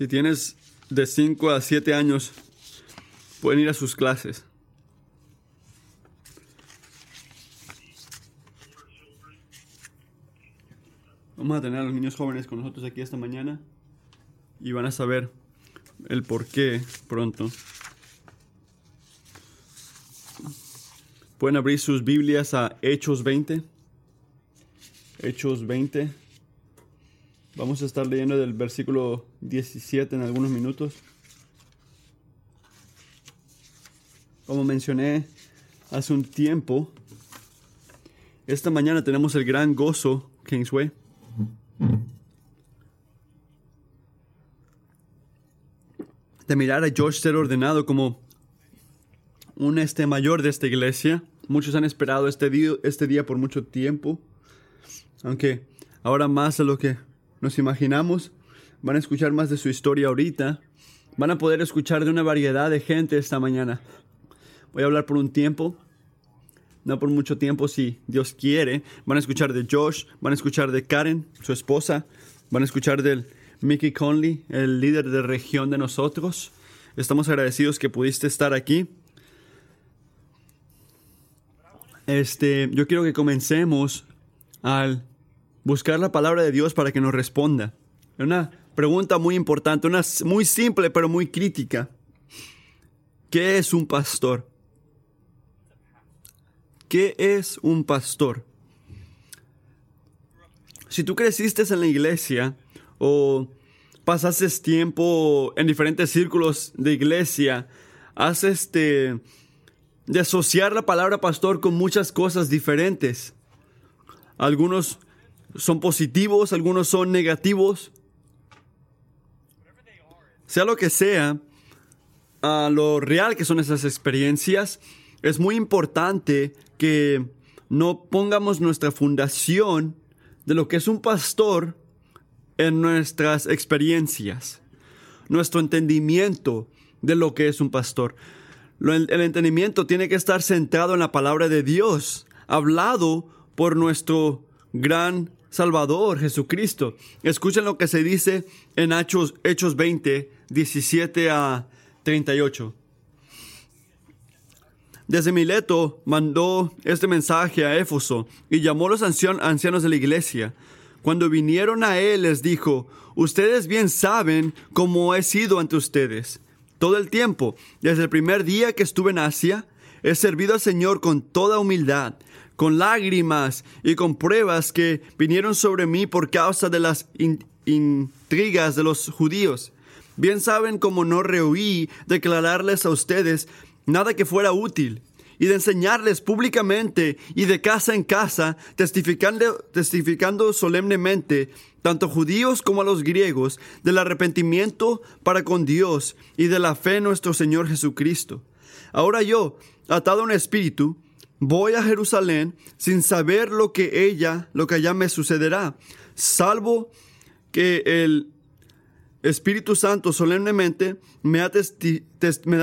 Si tienes de 5 a 7 años, pueden ir a sus clases. Vamos a tener a los niños jóvenes con nosotros aquí esta mañana y van a saber el por qué pronto. Pueden abrir sus Biblias a Hechos 20. Hechos 20. Vamos a estar leyendo del versículo 17 en algunos minutos. Como mencioné hace un tiempo, esta mañana tenemos el gran gozo, Kingsway. De mirar a George ser ordenado como un este mayor de esta iglesia. Muchos han esperado este día, este día por mucho tiempo. Aunque ahora más de lo que nos imaginamos, van a escuchar más de su historia ahorita. Van a poder escuchar de una variedad de gente esta mañana. Voy a hablar por un tiempo, no por mucho tiempo si Dios quiere. Van a escuchar de Josh, van a escuchar de Karen, su esposa, van a escuchar del Mickey Conley, el líder de región de nosotros. Estamos agradecidos que pudiste estar aquí. Este, yo quiero que comencemos al buscar la palabra de Dios para que nos responda. Una pregunta muy importante, una muy simple pero muy crítica. ¿Qué es un pastor? ¿Qué es un pastor? Si tú creciste en la iglesia o pasaste tiempo en diferentes círculos de iglesia, has este de asociar la palabra pastor con muchas cosas diferentes. Algunos son positivos, algunos son negativos. Sea lo que sea, a lo real que son esas experiencias, es muy importante que no pongamos nuestra fundación de lo que es un pastor en nuestras experiencias, nuestro entendimiento de lo que es un pastor. El entendimiento tiene que estar centrado en la palabra de Dios, hablado por nuestro gran Salvador Jesucristo. Escuchen lo que se dice en Hechos, Hechos 20, 17 a 38. Desde Mileto mandó este mensaje a Éfeso y llamó a los ancianos de la iglesia. Cuando vinieron a él les dijo, ustedes bien saben cómo he sido ante ustedes. Todo el tiempo, desde el primer día que estuve en Asia, he servido al Señor con toda humildad, con lágrimas y con pruebas que vinieron sobre mí por causa de las intrigas de los judíos. Bien saben cómo no rehuí declararles a ustedes nada que fuera útil, y de enseñarles públicamente y de casa en casa, testificando, testificando solemnemente, tanto judíos como a los griegos, del arrepentimiento para con Dios y de la fe en nuestro Señor Jesucristo. Ahora yo, atado un espíritu, voy a Jerusalén sin saber lo que ella, lo que allá me sucederá, salvo que el Espíritu Santo solemnemente me, da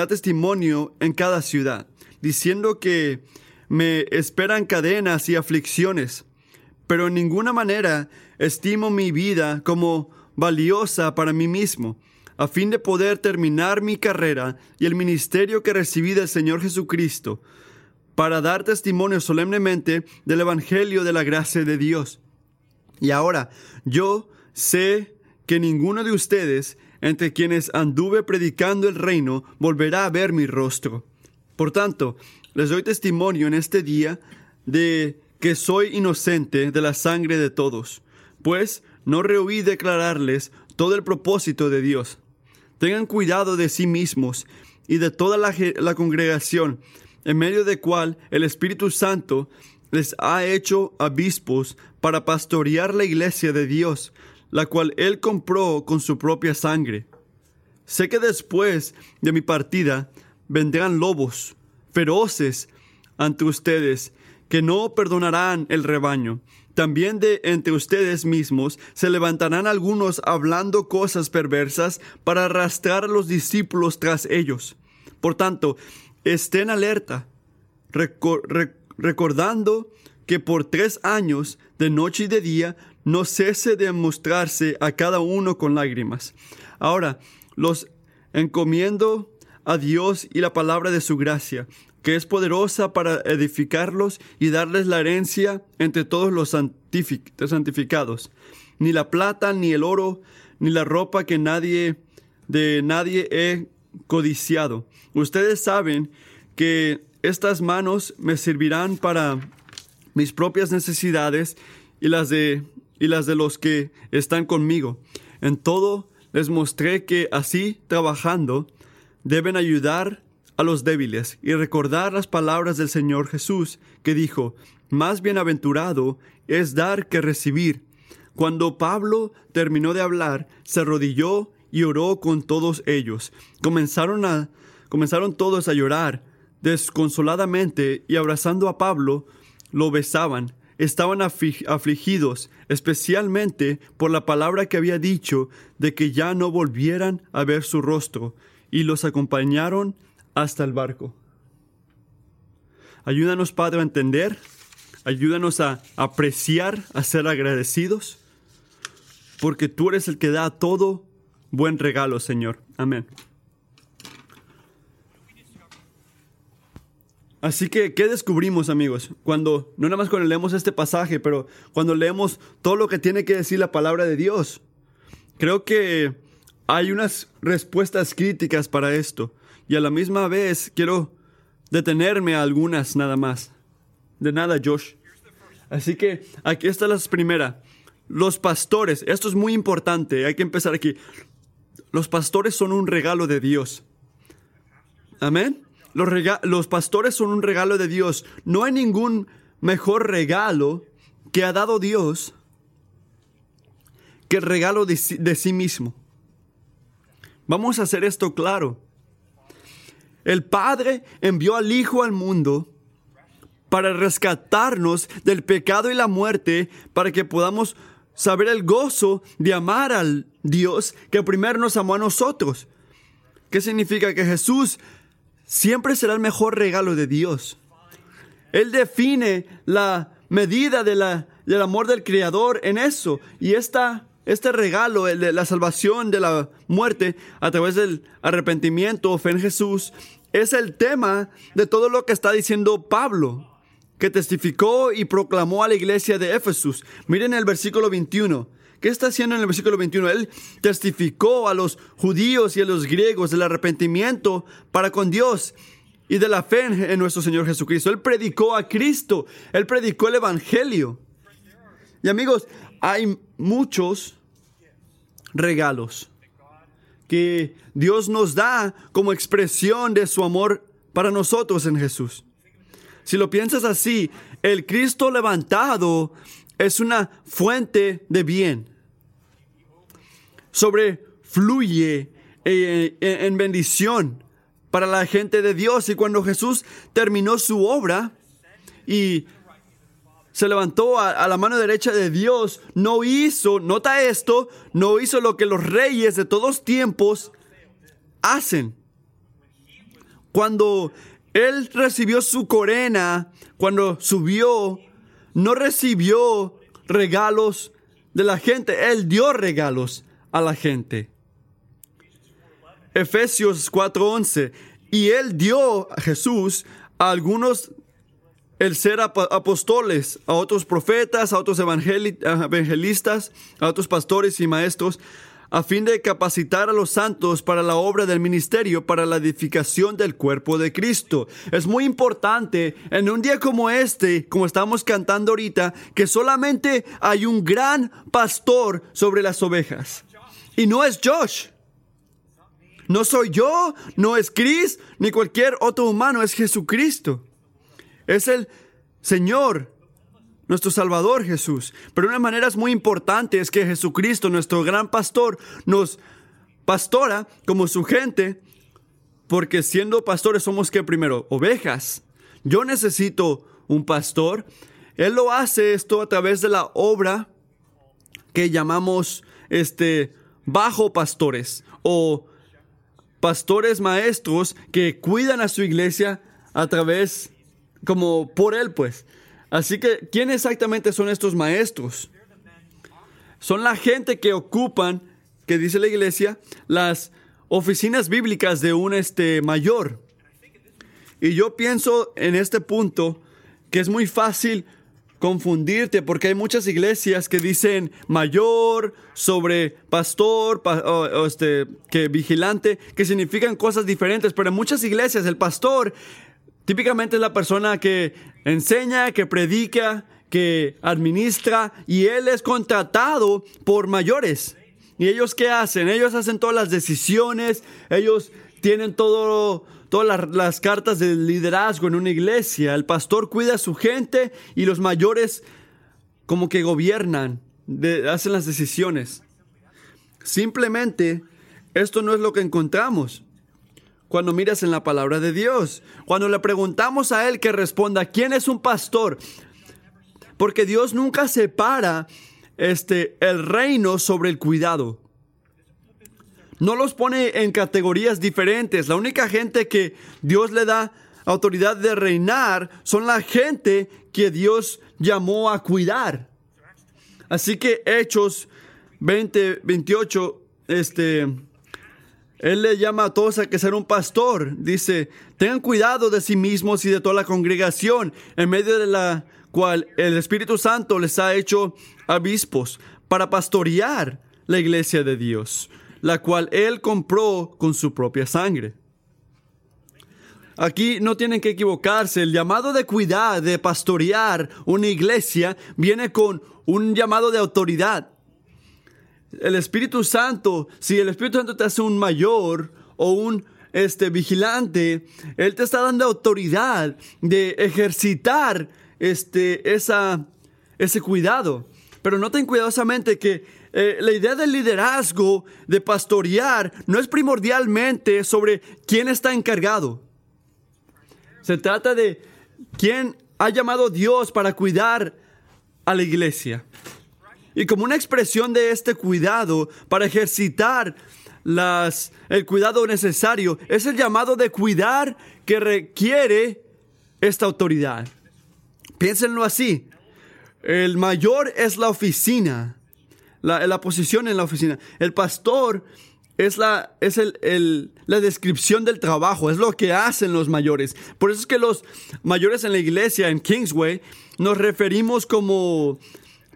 testimonio en cada ciudad, diciendo que me esperan cadenas y aflicciones, pero en ninguna manera estimo mi vida como valiosa para mí mismo, a fin de poder terminar mi carrera y el ministerio que recibí del Señor Jesucristo, para dar testimonio solemnemente del Evangelio de la gracia de Dios. Y ahora, yo sé que ninguno de ustedes, entre quienes anduve predicando el reino, volverá a ver mi rostro. Por tanto, les doy testimonio en este día de que soy inocente de la sangre de todos, pues no rehuí declararles todo el propósito de Dios. Tengan cuidado de sí mismos y de toda la, la congregación, en medio de cual el Espíritu Santo les ha hecho obispos para pastorear la iglesia de Dios, la cual él compró con su propia sangre. Sé que después de mi partida vendrán lobos feroces ante ustedes, que no perdonarán el rebaño. También de entre ustedes mismos se levantarán algunos hablando cosas perversas para arrastrar a los discípulos tras ellos. Por tanto, estén alerta, recordando que por tres años, de noche y de día, no cese de mostrarse a cada uno con lágrimas. Ahora, los encomiendo a Dios y la palabra de su gracia, que es poderosa para edificarlos y darles la herencia entre todos los santificados. Ni la plata, ni el oro, ni la ropa que nadie de nadie he codiciado. Ustedes saben que estas manos me servirán para mis propias necesidades y las de y las de los que están conmigo. En todo les mostré que así trabajando deben ayudar a los débiles y recordar las palabras del Señor Jesús que dijo, más bienaventurado es dar que recibir. Cuando Pablo terminó de hablar, se arrodilló y oró con todos ellos. Comenzaron a comenzaron todos a llorar desconsoladamente y abrazando a Pablo lo besaban. Estaban afligidos, especialmente por la palabra que había dicho de que ya no volvieran a ver su rostro, y los acompañaron hasta el barco. Ayúdanos, Padre, a entender, ayúdanos a apreciar, a ser agradecidos, porque tú eres el que da todo buen regalo, Señor. Amén. Así que, ¿qué descubrimos, amigos? Cuando, no nada más cuando leemos este pasaje, pero cuando leemos todo lo que tiene que decir la palabra de Dios. Creo que hay unas respuestas críticas para esto. Y a la misma vez quiero detenerme a algunas nada más. De nada, Josh. Así que aquí está la primera. Los pastores, esto es muy importante, hay que empezar aquí. Los pastores son un regalo de Dios. Amén. Los, los, pastores son un regalo de Dios. No hay ningún mejor regalo que ha dado Dios que el regalo de, de sí mismo. Vamos a hacer esto claro. El Padre envió al Hijo al mundo para rescatarnos del pecado y la muerte, para que podamos saber el gozo de amar al Dios que primero nos amó a nosotros. ¿Qué significa? Que Jesús siempre será el mejor regalo de Dios. Él define la medida de la, del amor del Creador en eso. Y esta este regalo, de la salvación de la muerte a través del arrepentimiento fe en Jesús, es el tema de todo lo que está diciendo Pablo, que testificó y proclamó a la iglesia de Éfesus. Miren el versículo 21. ¿Qué está haciendo en el versículo 21? Él testificó a los judíos y a los griegos del arrepentimiento para con Dios y de la fe en nuestro Señor Jesucristo. Él predicó a Cristo, él predicó el Evangelio. Y amigos, hay muchos regalos que Dios nos da como expresión de su amor para nosotros en Jesús. Si lo piensas así, el Cristo levantado es una fuente de bien. Sobrefluye eh, en bendición para la gente de Dios. Y cuando Jesús terminó su obra y se levantó a, la mano derecha de Dios, no hizo, nota esto, no hizo lo que los reyes de todos tiempos hacen. Cuando él recibió su corona, cuando subió, no recibió regalos de la gente, él dio regalos a la gente. Efesios 4:11, y él dio a Jesús a algunos el ser apóstoles, a otros profetas, a otros evangelistas, a otros pastores y maestros, a fin de capacitar a los santos para la obra del ministerio, para la edificación del cuerpo de Cristo. Es muy importante en un día como este, como estamos cantando ahorita, que solamente hay un gran pastor sobre las ovejas. Y no es Josh. No soy yo, no es Chris, ni cualquier otro humano, es Jesucristo. Es el Señor, nuestro Salvador Jesús. Pero una manera muy importante es que Jesucristo, nuestro gran pastor, nos pastora como su gente, porque siendo pastores somos que primero, ovejas. Yo necesito un pastor. Él lo hace esto a través de la obra que llamamos este bajo pastores o pastores maestros que cuidan a su iglesia a través como por él, pues. Así que, ¿quién exactamente son estos maestros? son la gente que ocupan, que dice la iglesia, las oficinas bíblicas de un este, mayor. Y yo pienso en este punto que es muy fácil confundirte porque hay muchas iglesias que dicen mayor sobre pastor o, este que vigilante que significan cosas diferentes pero en muchas iglesias el pastor típicamente es la persona que enseña que predica que administra y él es contratado por mayores. Y ellos qué hacen ellos hacen todas las decisiones ellos tienen todo todas las, cartas de liderazgo en una iglesia. El pastor cuida a su gente y los mayores como que gobiernan, hacen las decisiones. Simplemente esto no es lo que encontramos cuando miras en la palabra de Dios. Cuando le preguntamos a Él que responda, ¿quién es un pastor? Porque Dios nunca separa este, el reino sobre el cuidado no los pone en categorías diferentes. La única gente que Dios le da autoridad de reinar son la gente que Dios llamó a cuidar. Así que Hechos 20, 28, este, él le llama a todos a que ser un pastor. Dice, tengan cuidado de sí mismos y de toda la congregación, en medio de la cual el Espíritu Santo les ha hecho obispos para pastorear la iglesia de Dios la cual él compró con su propia sangre. Aquí no tienen que equivocarse. El llamado de cuidar, de pastorear una iglesia, viene con un llamado de autoridad. El Espíritu Santo, si el Espíritu Santo te hace un mayor o un este, vigilante, Él te está dando autoridad de ejercitar este, esa, ese cuidado. Pero noten cuidadosamente que eh, la idea del liderazgo, de pastorear, no es primordialmente sobre quién está encargado. Se trata de quién ha llamado Dios para cuidar a la iglesia. Y como una expresión de este cuidado, para ejercitar el cuidado necesario, es el llamado de cuidar que requiere esta autoridad. Piénsenlo así. El mayor es la oficina la, posición en la oficina. El pastor es, la, es el, la descripción del trabajo, es lo que hacen los mayores. Por eso es que los mayores en la iglesia, en Kingsway, nos referimos como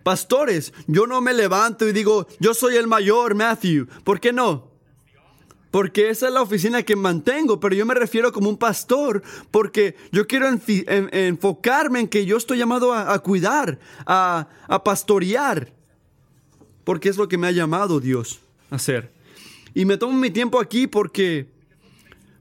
pastores. Yo no me levanto y digo, yo soy el mayor, Matthew. ¿Por qué no? Porque esa es la oficina que mantengo, pero yo me refiero como un pastor, porque yo quiero enfocarme en que yo estoy llamado a, cuidar, a, a pastorear porque es lo que me ha llamado Dios a hacer. Y me tomo mi tiempo aquí porque,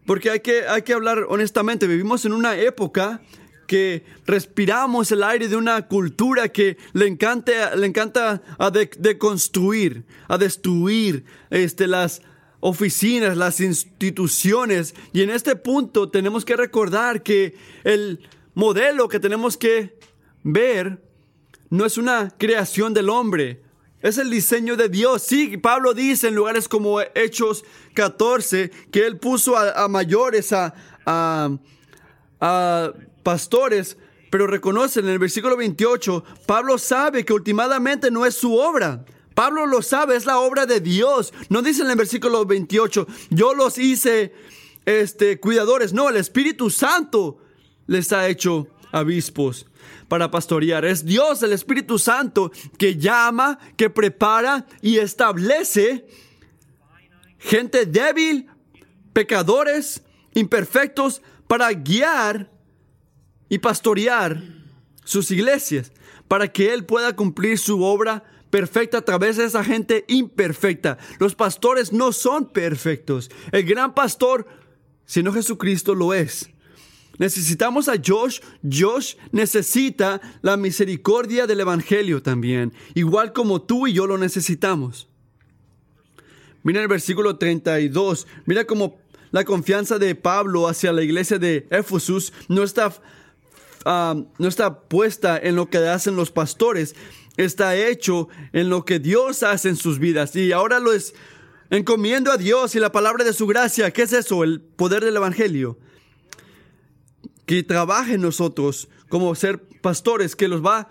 porque hay, que, hay que hablar honestamente. Vivimos en una época que respiramos el aire de una cultura que le encanta, le encanta a deconstruir, a destruir este, las oficinas, las instituciones. Y en este punto tenemos que recordar que el modelo que tenemos que ver no es una creación del hombre, es el diseño de Dios. Sí, Pablo dice en lugares como Hechos 14 que él puso a, mayores, a, pastores, pero reconocen en el versículo 28, Pablo sabe que últimamente no es su obra. Pablo lo sabe, es la obra de Dios. No dice en el versículo 28, yo los hice este, cuidadores. No, el Espíritu Santo les ha hecho obispos para pastorear. Es Dios, el Espíritu Santo, que llama, que prepara y establece gente débil, pecadores, imperfectos, para guiar y pastorear sus iglesias, para que Él pueda cumplir su obra perfecta a través de esa gente imperfecta. Los pastores no son perfectos. El gran pastor, si no Jesucristo, lo es. Necesitamos a Josh. Josh necesita la misericordia del Evangelio también, igual como tú y yo lo necesitamos. Mira el versículo 32. Mira cómo la confianza de Pablo hacia la iglesia de Éfesus no está, ah, no está puesta en lo que hacen los pastores, está hecho en lo que Dios hace en sus vidas. Y ahora lo es encomiendo a Dios y la palabra de su gracia. ¿Qué es eso? El poder del Evangelio que trabaje en nosotros como ser pastores, que los va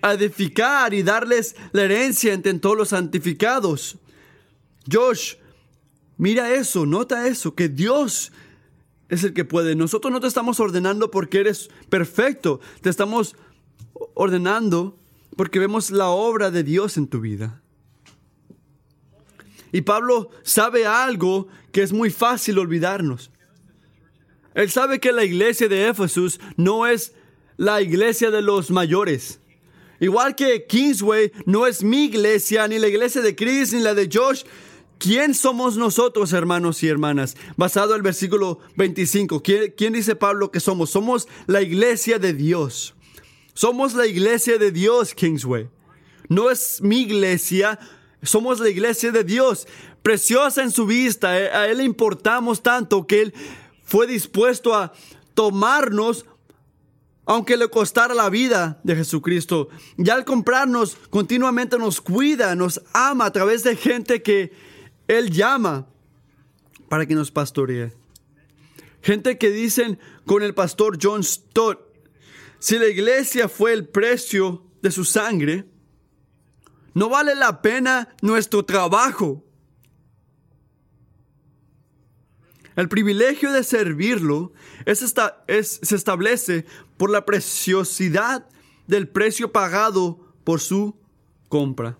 a edificar y darles la herencia entre todos los santificados. Josh, mira eso, nota eso, que Dios es el que puede. Nosotros no te estamos ordenando porque eres perfecto, te estamos ordenando porque vemos la obra de Dios en tu vida. Y Pablo sabe algo que es muy fácil olvidarnos. Él sabe que la iglesia de Éfesus no es la iglesia de los mayores. Igual que Kingsway no es mi iglesia, ni la iglesia de Chris, ni la de Josh. ¿Quién somos nosotros, hermanos y hermanas? Basado en el versículo 25. ¿Quién, ¿Quién, dice Pablo que somos? Somos la iglesia de Dios. Somos la iglesia de Dios, Kingsway. No es mi iglesia, somos la iglesia de Dios. Preciosa en su vista. A Él le importamos tanto que Él fue dispuesto a tomarnos aunque le costara la vida de Jesucristo. Y al comprarnos, continuamente nos cuida, nos ama a través de gente que Él llama para que nos pastoree. Gente que dicen con el pastor John Stott, si la iglesia fue el precio de su sangre, no vale la pena nuestro trabajo. El privilegio de servirlo es es, se establece por la preciosidad del precio pagado por su compra.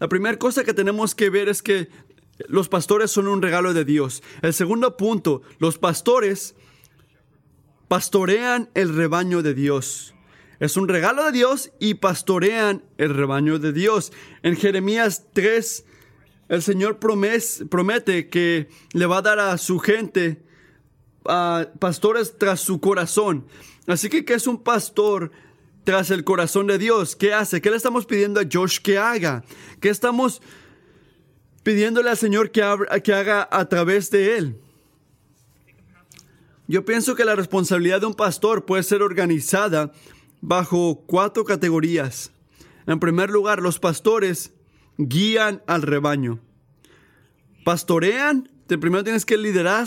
La primera cosa que tenemos que ver es que los pastores son un regalo de Dios. El segundo punto, los pastores pastorean el rebaño de Dios. Es un regalo de Dios y pastorean el rebaño de Dios. En Jeremías 3, el Señor promete que le va a dar a su gente pastores tras su corazón. Así que, ¿qué es un pastor tras el corazón de Dios? ¿Qué hace? ¿Qué le estamos pidiendo a Josh que haga? ¿Qué estamos pidiéndole al Señor que haga a través de él? Yo pienso que la responsabilidad de un pastor puede ser organizada bajo cuatro categorías. En primer lugar, los pastores guían al rebaño. Pastorean, primero tienes que liderar,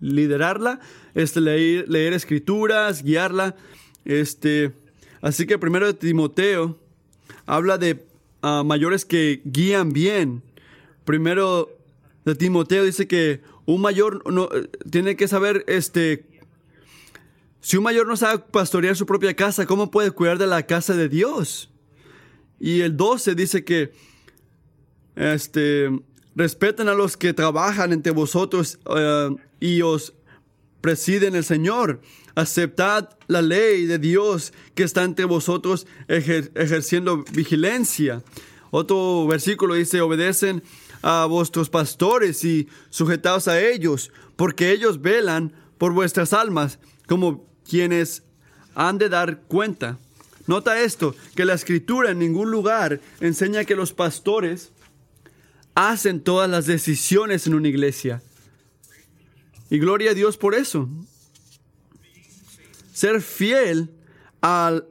liderarla, este, leer, leer, escrituras, guiarla. Este, así que primero de Timoteo habla de ah, mayores que guían bien. Primero de Timoteo dice que un mayor no, tiene que saber este, si un mayor no sabe pastorear su propia casa, ¿cómo puede cuidar de la casa de Dios? Y el 12 dice que este, respeten a los que trabajan entre vosotros eh, y os presiden el Señor. Aceptad la ley de Dios que está entre vosotros ejerciendo vigilancia. Otro versículo dice, obedecen a vuestros pastores y sujetaos a ellos, porque ellos velan por vuestras almas como quienes han de dar cuenta. Nota esto, que la escritura en ningún lugar enseña que los pastores hacen todas las decisiones en una iglesia. Y gloria a Dios por eso. Ser fiel al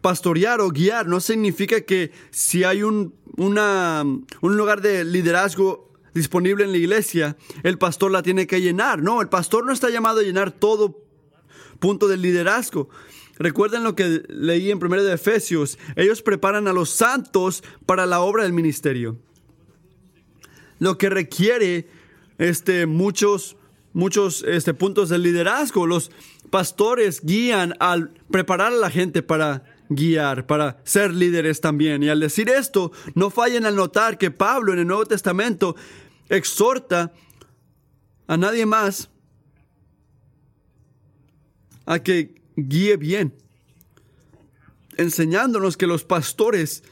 pastorear o guiar no significa que si hay un, un lugar de liderazgo disponible en la iglesia, el pastor la tiene que llenar. No, el pastor no está llamado a llenar todo punto del liderazgo. Recuerden lo que leí en 1 de Efesios. Ellos preparan a los santos para la obra del ministerio. Lo que requiere este, muchos, muchos este, puntos de liderazgo. Los pastores guían al preparar a la gente para guiar, para ser líderes también. Y al decir esto, no fallen al notar que Pablo en el Nuevo Testamento exhorta a nadie más a que guíe bien, enseñándonos que los pastores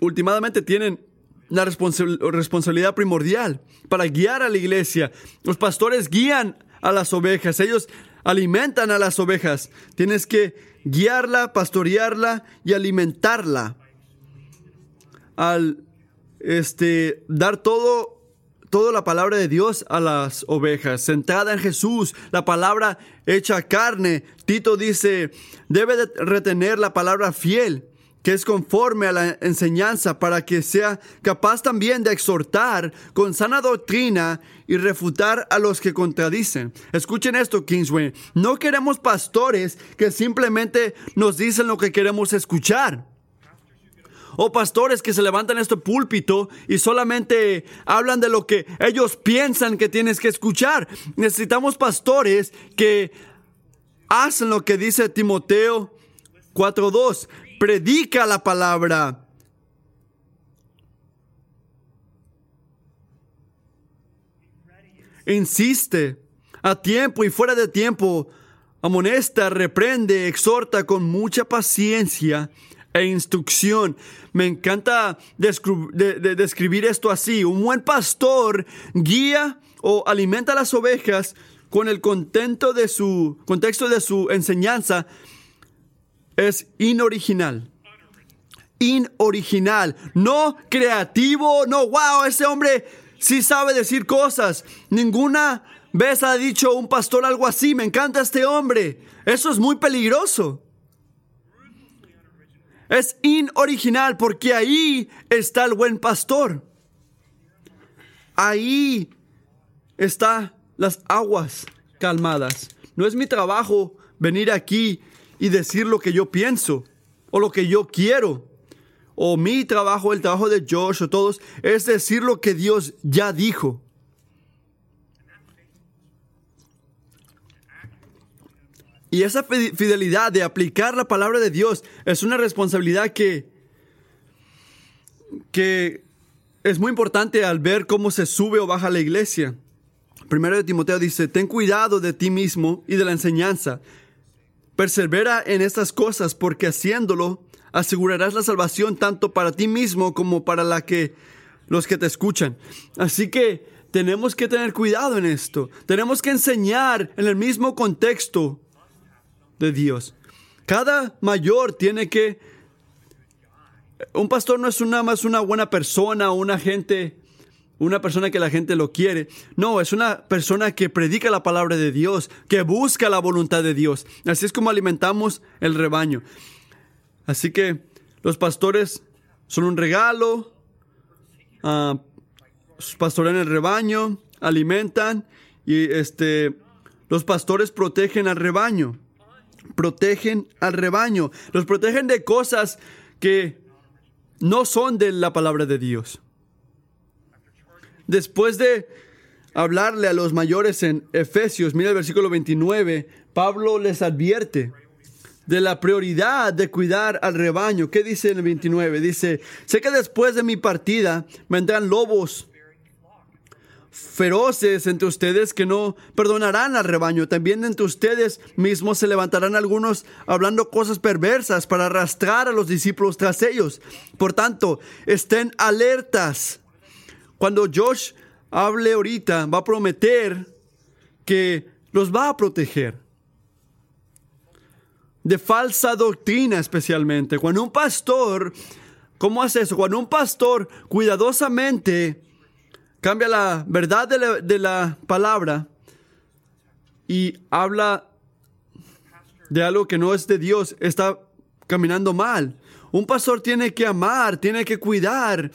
últimamente tienen la responsabilidad primordial para guiar a la iglesia. Los pastores guían a las ovejas, ellos alimentan a las ovejas. Tienes que guiarla, pastorearla y alimentarla. Al este, dar todo toda la palabra de Dios a las ovejas, centrada en Jesús, la palabra hecha carne. Tito dice, debe de retener la palabra fiel. que es conforme a la enseñanza para que sea capaz también de exhortar con sana doctrina y refutar a los que contradicen. Escuchen esto, Kingsway. No queremos pastores que simplemente nos dicen lo que queremos escuchar. O pastores que se levantan en este púlpito y solamente hablan de lo que ellos piensan que tienes que escuchar. Necesitamos pastores que hacen lo que dice Timoteo 4.2 predica la palabra. Insiste a tiempo y fuera de tiempo, amonesta, reprende, exhorta con mucha paciencia e instrucción. Me encanta describir esto así. Un buen pastor guía o alimenta las ovejas con el contento de su contexto de su enseñanza es inoriginal. Inoriginal, no creativo, no, wow, ese hombre sí sabe decir cosas. Ninguna vez ha dicho un pastor algo así, me encanta este hombre. Eso es muy peligroso. Es inoriginal porque ahí está el buen pastor. Ahí está las aguas calmadas. No es mi trabajo venir aquí y decir lo que yo pienso o lo que yo quiero. O mi trabajo, el trabajo de Josh o todos, es decir lo que Dios ya dijo. Y esa fidelidad de aplicar la palabra de Dios es una responsabilidad que, que es muy importante al ver cómo se sube o baja la iglesia. Primero de Timoteo dice, ten cuidado de ti mismo y de la enseñanza. Persevera en estas cosas porque haciéndolo asegurarás la salvación tanto para ti mismo como para la que los que te escuchan. Así que tenemos que tener cuidado en esto. Tenemos que enseñar en el mismo contexto de Dios. Cada mayor tiene que un pastor no es nada más una buena persona una gente una persona que la gente lo quiere. No, es una persona que predica la palabra de Dios, que busca la voluntad de Dios. Así es como alimentamos el rebaño. Así que los pastores son un regalo, uh, pastorean el rebaño, alimentan y este, los pastores protegen al rebaño. Protegen al rebaño. Los protegen de cosas que no son de la palabra de Dios. Después de hablarle a los mayores en Efesios, mira el versículo 29, Pablo les advierte de la prioridad de cuidar al rebaño. ¿Qué dice en el 29? Dice, sé que después de mi partida vendrán lobos feroces entre ustedes que no perdonarán al rebaño. También entre ustedes mismos se levantarán algunos hablando cosas perversas para arrastrar a los discípulos tras ellos. Por tanto, estén alertas cuando Josh hable ahorita, va a prometer que los va a proteger. De falsa doctrina especialmente. Cuando un pastor, ¿cómo hace eso? Cuando un pastor cuidadosamente cambia la verdad de la, palabra y habla de algo que no es de Dios, está caminando mal. Un pastor tiene que amar, tiene que cuidar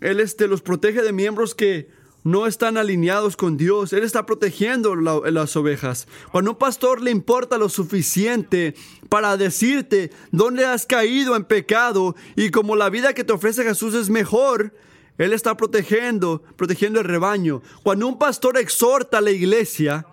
él este, los protege de miembros que no están alineados con Dios. Él está protegiendo las ovejas. Cuando un pastor le importa lo suficiente para decirte dónde has caído en pecado y como la vida que te ofrece Jesús es mejor, Él está protegiendo, protegiendo el rebaño. Cuando un pastor exhorta a la iglesia,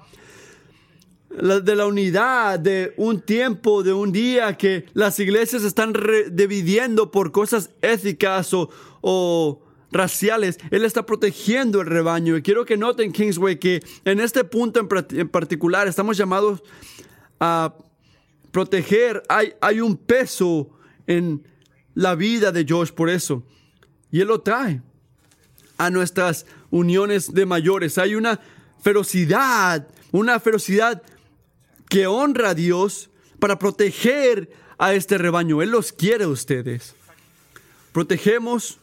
de la unidad, de un tiempo, de un día que las iglesias están dividiendo por cosas éticas o, o raciales, Él está protegiendo el rebaño. Y quiero que noten, Kingsway, que en este punto en, particular estamos llamados a proteger. Hay, hay un peso en la vida de Josh por eso. Y Él lo trae a nuestras uniones de mayores. Hay una ferocidad, una ferocidad que honra a Dios para proteger a este rebaño. Él los quiere a ustedes. Protegemos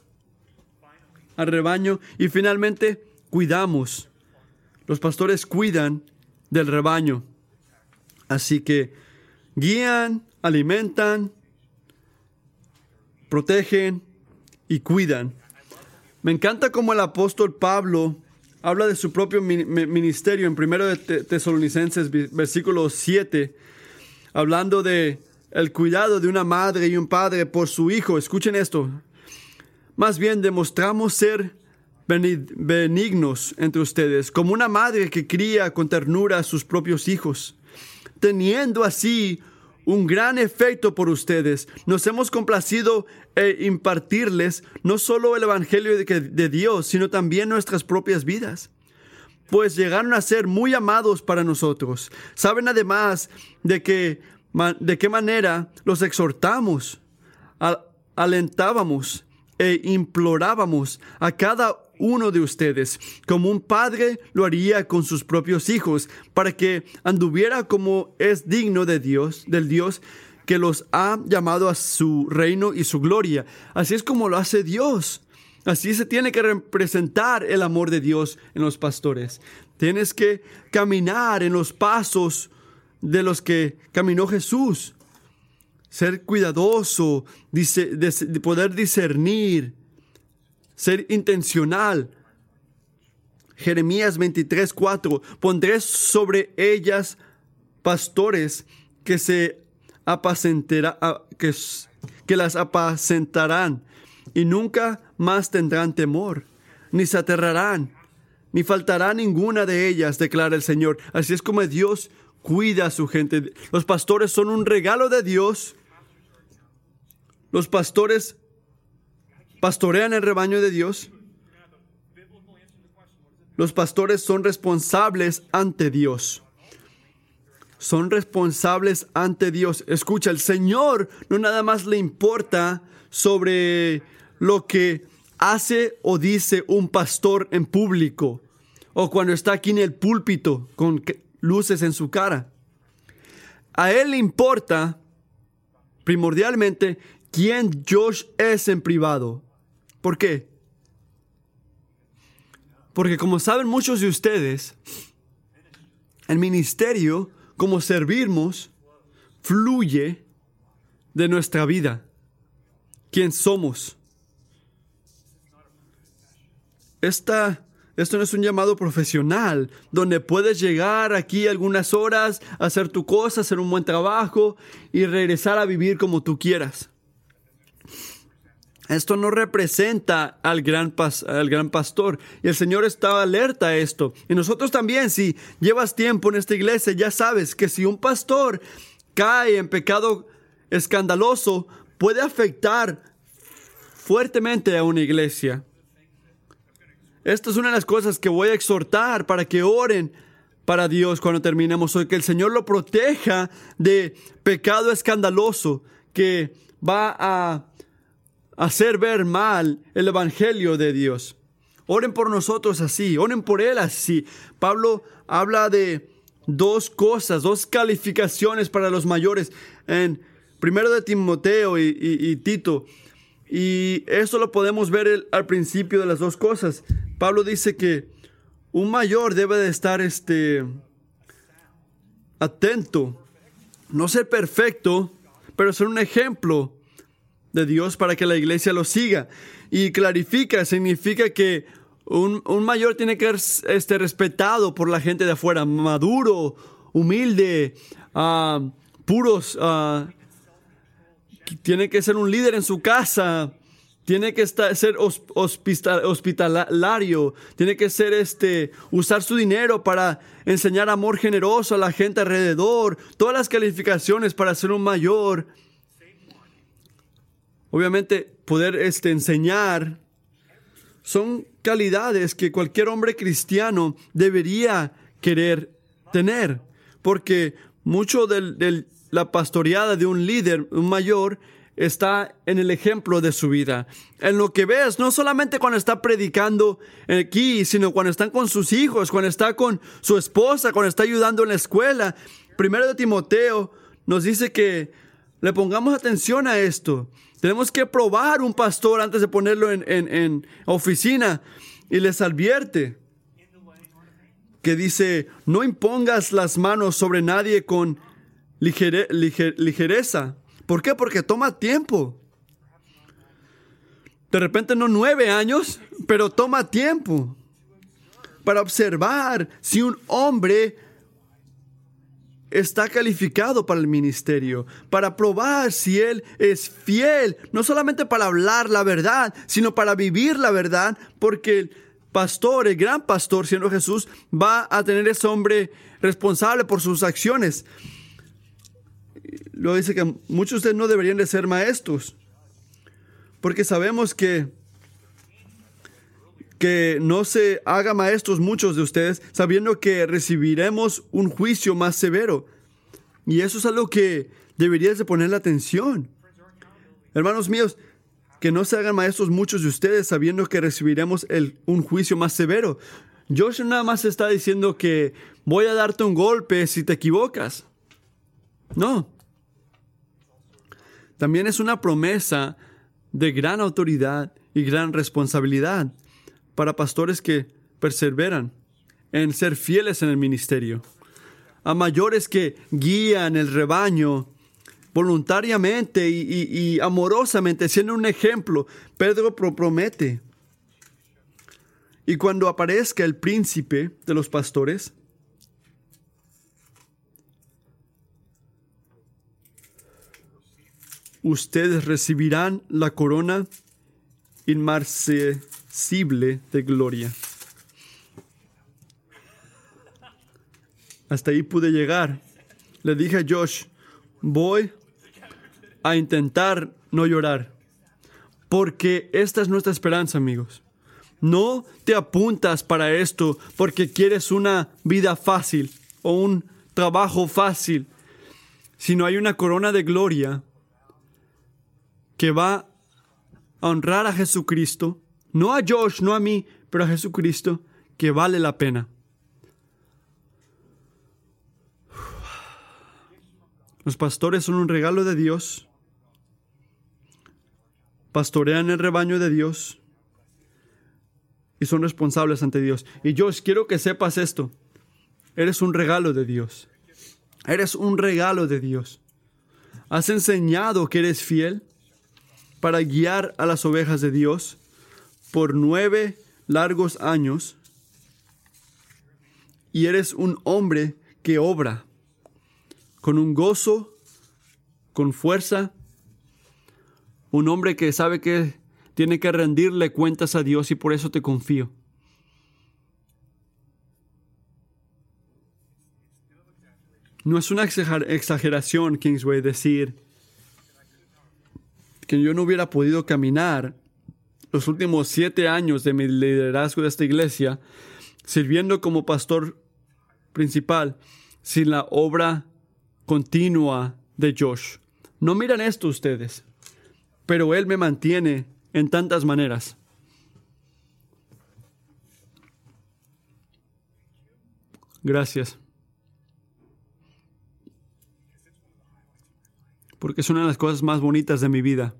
al rebaño y finalmente cuidamos. Los pastores cuidan del rebaño. Así que guían, alimentan protegen y cuidan. Me encanta cómo el apóstol Pablo habla de su propio ministerio en 1 de Tesalonicenses, versículo 7, hablando de el cuidado de una madre y un padre por su hijo. Escuchen esto. Más bien demostramos ser benignos entre ustedes, como una madre que cría con ternura a sus propios hijos, teniendo así un gran efecto por ustedes. Nos hemos complacido en impartirles no solo el Evangelio de, Dios, sino también nuestras propias vidas. Pues llegaron a ser muy amados para nosotros. Saben además de, que, de qué manera los exhortamos, alentábamos e implorábamos a cada uno de ustedes, como un padre lo haría con sus propios hijos, para que anduviera como es digno de Dios, del Dios que los ha llamado a su reino y su gloria. Así es como lo hace Dios. Así se tiene que representar el amor de Dios en los pastores. Tienes que caminar en los pasos de los que caminó Jesús. Ser cuidadoso, poder discernir, ser intencional. Jeremías 23, 4. Pondré sobre ellas pastores que se apacentará, que, que las apacentarán y nunca más tendrán temor, ni se aterrarán, ni faltará ninguna de ellas, declara el Señor. Así es como Dios cuida a su gente. Los pastores son un regalo de Dios. Los pastores pastorean el rebaño de Dios. Los pastores son responsables ante Dios. Son responsables ante Dios. Escucha, el Señor no nada más le importa sobre lo que hace o dice un pastor en público o cuando está aquí en el púlpito con luces en su cara. A él le importa primordialmente quién Josh es en privado. ¿Por qué? Porque como saben muchos de ustedes, el ministerio, como servimos, fluye de nuestra vida. ¿Quién somos? Esta, esto no es un llamado profesional, donde puedes llegar aquí algunas horas, hacer tu cosa, hacer un buen trabajo y regresar a vivir como tú quieras. Esto no representa al gran, al gran pastor. Y el Señor está alerta a esto. Y nosotros también, si llevas tiempo en esta iglesia, ya sabes que si un pastor cae en pecado escandaloso, puede afectar fuertemente a una iglesia. Esta es una de las cosas que voy a exhortar para que oren para Dios cuando terminemos hoy, que el Señor lo proteja de pecado escandaloso que va a hacer ver mal el Evangelio de Dios. Oren por nosotros así, oren por Él así. Pablo habla de dos cosas, dos calificaciones para los mayores en primero de Timoteo y, Tito. Y eso lo podemos ver al principio de las dos cosas. Pablo dice que un mayor debe de estar este, atento, no ser perfecto, pero ser un ejemplo de Dios para que la iglesia lo siga. Y clarifica, significa que un, mayor tiene que ser este, respetado por la gente de afuera, maduro, humilde, uh, puros, uh, tiene que ser un líder en su casa, tiene que estar, ser hospitalario, tiene que ser este, usar su dinero para enseñar amor generoso a la gente alrededor, todas las calificaciones para ser un mayor obviamente poder este, enseñar, son calidades que cualquier hombre cristiano debería querer tener, porque mucho de la pastoreada de un líder, un mayor, está en el ejemplo de su vida. En lo que ves, no solamente cuando está predicando aquí, sino cuando están con sus hijos, cuando está con su esposa, cuando está ayudando en la escuela. Primero de Timoteo nos dice que le pongamos atención a esto. Tenemos que probar un pastor antes de ponerlo en, oficina y les advierte que dice, no impongas las manos sobre nadie con ligereza. ¿Por qué? Porque toma tiempo. De repente no nueve años, pero toma tiempo para observar si un hombre está calificado para el ministerio, para probar si él es fiel, no solamente para hablar la verdad, sino para vivir la verdad, porque el pastor, el gran pastor, siendo Jesús, va a tener ese hombre responsable por sus acciones. Luego dice que muchos de ustedes no deberían de ser maestros, porque sabemos que que no se haga maestros muchos de ustedes, sabiendo que recibiremos un juicio más severo. Y eso es algo que deberías de ponerle atención. Hermanos míos, que no se hagan maestros muchos de ustedes, sabiendo que recibiremos el, un juicio más severo. Joshua nada más está diciendo que voy a darte un golpe si te equivocas. No. También es una promesa de gran autoridad y gran responsabilidad para pastores que perseveran en ser fieles en el ministerio, a mayores que guían el rebaño voluntariamente y, amorosamente, siendo un ejemplo. Pedro promete. Y cuando aparezca el príncipe de los pastores, ustedes recibirán la corona de gloria. Hasta ahí pude llegar. Le dije a Josh, voy a intentar no llorar, porque esta es nuestra esperanza, amigos. No te apuntas para esto porque quieres una vida fácil o un trabajo fácil, sino hay una corona de gloria que va a honrar a Jesucristo no a Josh, no a mí, pero a Jesucristo, que vale la pena. Los pastores son un regalo de Dios. Pastorean el rebaño de Dios. Y son responsables ante Dios. Y Josh, quiero que sepas esto. Eres un regalo de Dios. Eres un regalo de Dios. Has enseñado que eres fiel para guiar a las ovejas de Dios por nueve largos años y eres un hombre que obra con un gozo, con fuerza, un hombre que sabe que tiene que rendirle cuentas a Dios y por eso te confío. No es una exageración, Kingsway, decir que yo no hubiera podido caminar los últimos siete años de mi liderazgo de esta iglesia, sirviendo como pastor principal, sin la obra continua de Josh. No miran esto ustedes, pero Él me mantiene en tantas maneras. Gracias. Porque es una de las cosas más bonitas de mi vida.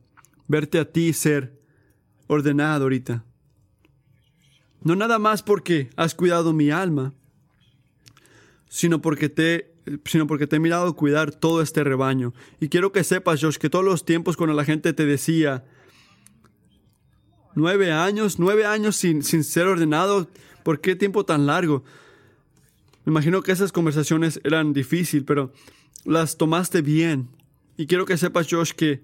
Verte a ti ser ordenado ahorita. No nada más porque has cuidado mi alma, sino porque te sino porque te he mirado cuidar todo este rebaño. Y quiero que sepas, Josh, que todos los tiempos cuando la gente te decía, nueve años, nueve años sin, sin ser ordenado, ¿por qué tiempo tan largo? Me imagino que esas conversaciones eran difíciles, pero las tomaste bien. Y quiero que sepas, Josh, que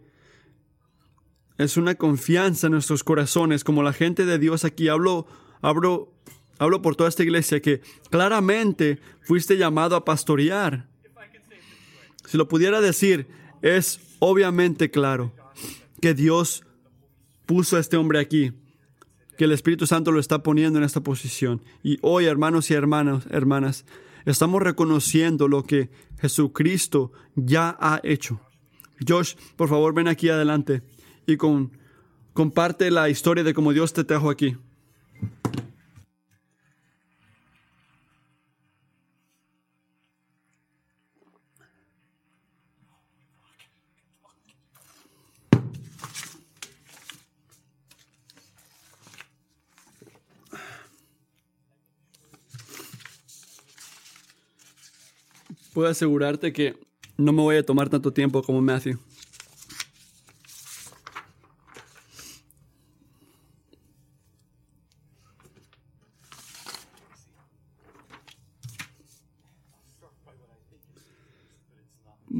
es una confianza en nuestros corazones, como la gente de Dios aquí. Hablo, hablo, hablo por toda esta iglesia que claramente fuiste llamado a pastorear. Si lo pudiera decir, es obviamente claro que Dios puso a este hombre aquí, que el Espíritu Santo lo está poniendo en esta posición. Y hoy, hermanos y hermanas, hermanas, estamos reconociendo lo que Jesucristo ya ha hecho. Josh, por favor, ven aquí adelante y con, comparte la historia de cómo Dios te trajo aquí. Puedo asegurarte que no me voy a tomar tanto tiempo como Matthew.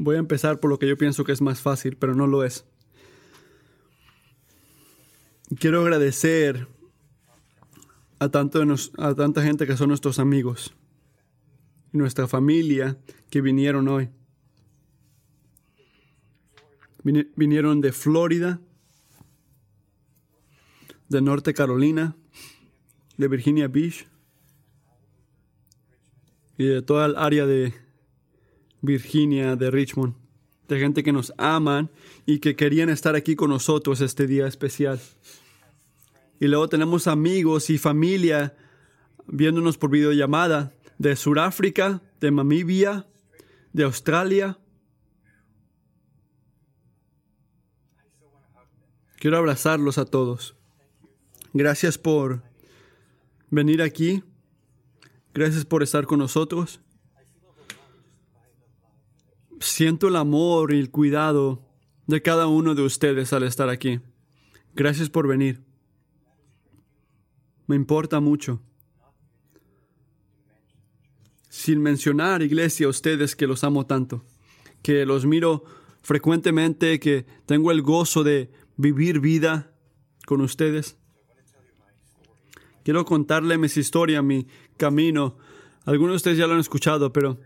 Voy a empezar por lo que yo pienso que es más fácil, pero no lo es. Quiero agradecer a, tanto a tanta gente que son nuestros amigos nuestra familia que vinieron hoy. Vinieron de Florida, de Norte Carolina, de Virginia Beach y de toda el área de Virginia, de Richmond, de gente que nos aman y que querían estar aquí con nosotros este día especial. Y luego tenemos amigos y familia viéndonos por videollamada de Sudáfrica, de Namibia, de Australia. Quiero abrazarlos a todos. Gracias por venir aquí. Gracias por estar con nosotros. Siento el amor y el cuidado de cada uno de ustedes al estar aquí. Gracias por venir. Me importa mucho sin mencionar, iglesia, a ustedes que los amo tanto, que los miro frecuentemente, que tengo el gozo de vivir vida con ustedes. Quiero contarle mis historias, mi camino. Algunos de ustedes ya lo han escuchado, pero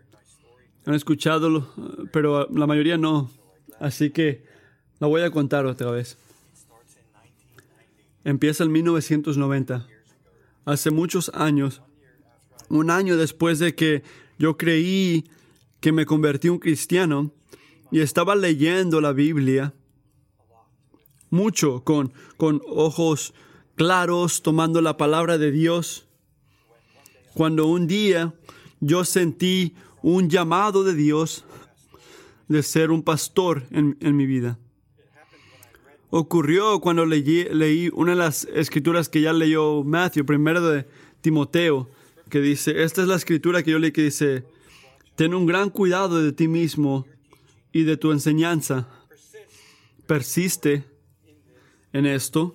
han escuchado, pero la mayoría no. Así que la voy a contar otra vez. Empieza en 1990. Hace muchos años un año después de que yo creí que me convertí un cristiano y estaba leyendo la Biblia mucho con, con ojos claros, tomando la palabra de Dios, cuando un día yo sentí un llamado de Dios de ser un pastor en, mi vida. Ocurrió cuando leí, leí una de las escrituras que ya leyó Matthew, primero de Timoteo, que dice, esta es la escritura que yo leí que dice, ten un gran cuidado de ti mismo y de tu enseñanza. Persiste en esto,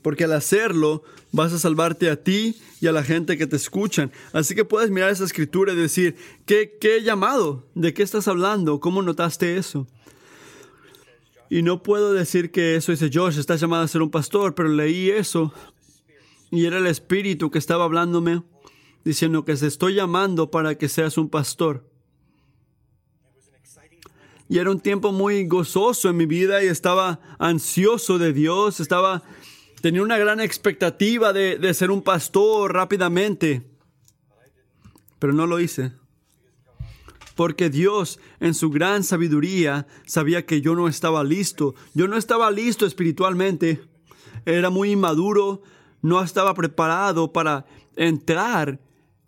porque al hacerlo vas a salvarte a ti y a la gente que te escuchan. Así que puedes mirar esa escritura y decir, ¿qué, qué llamado? ¿De qué estás hablando? ¿Cómo notaste eso? Y no puedo decir que eso dice Josh, estás llamado a ser un pastor, pero leí eso y era el Espíritu que estaba hablándome, diciendo que se estoy llamando para que seas un pastor. Y era un tiempo muy gozoso en mi vida y estaba ansioso de Dios, estaba, tenía una gran expectativa de, de ser un pastor rápidamente, pero no lo hice. Porque Dios, en su gran sabiduría, sabía que yo no estaba listo. Yo no estaba listo espiritualmente. Era muy inmaduro, no estaba preparado para entrar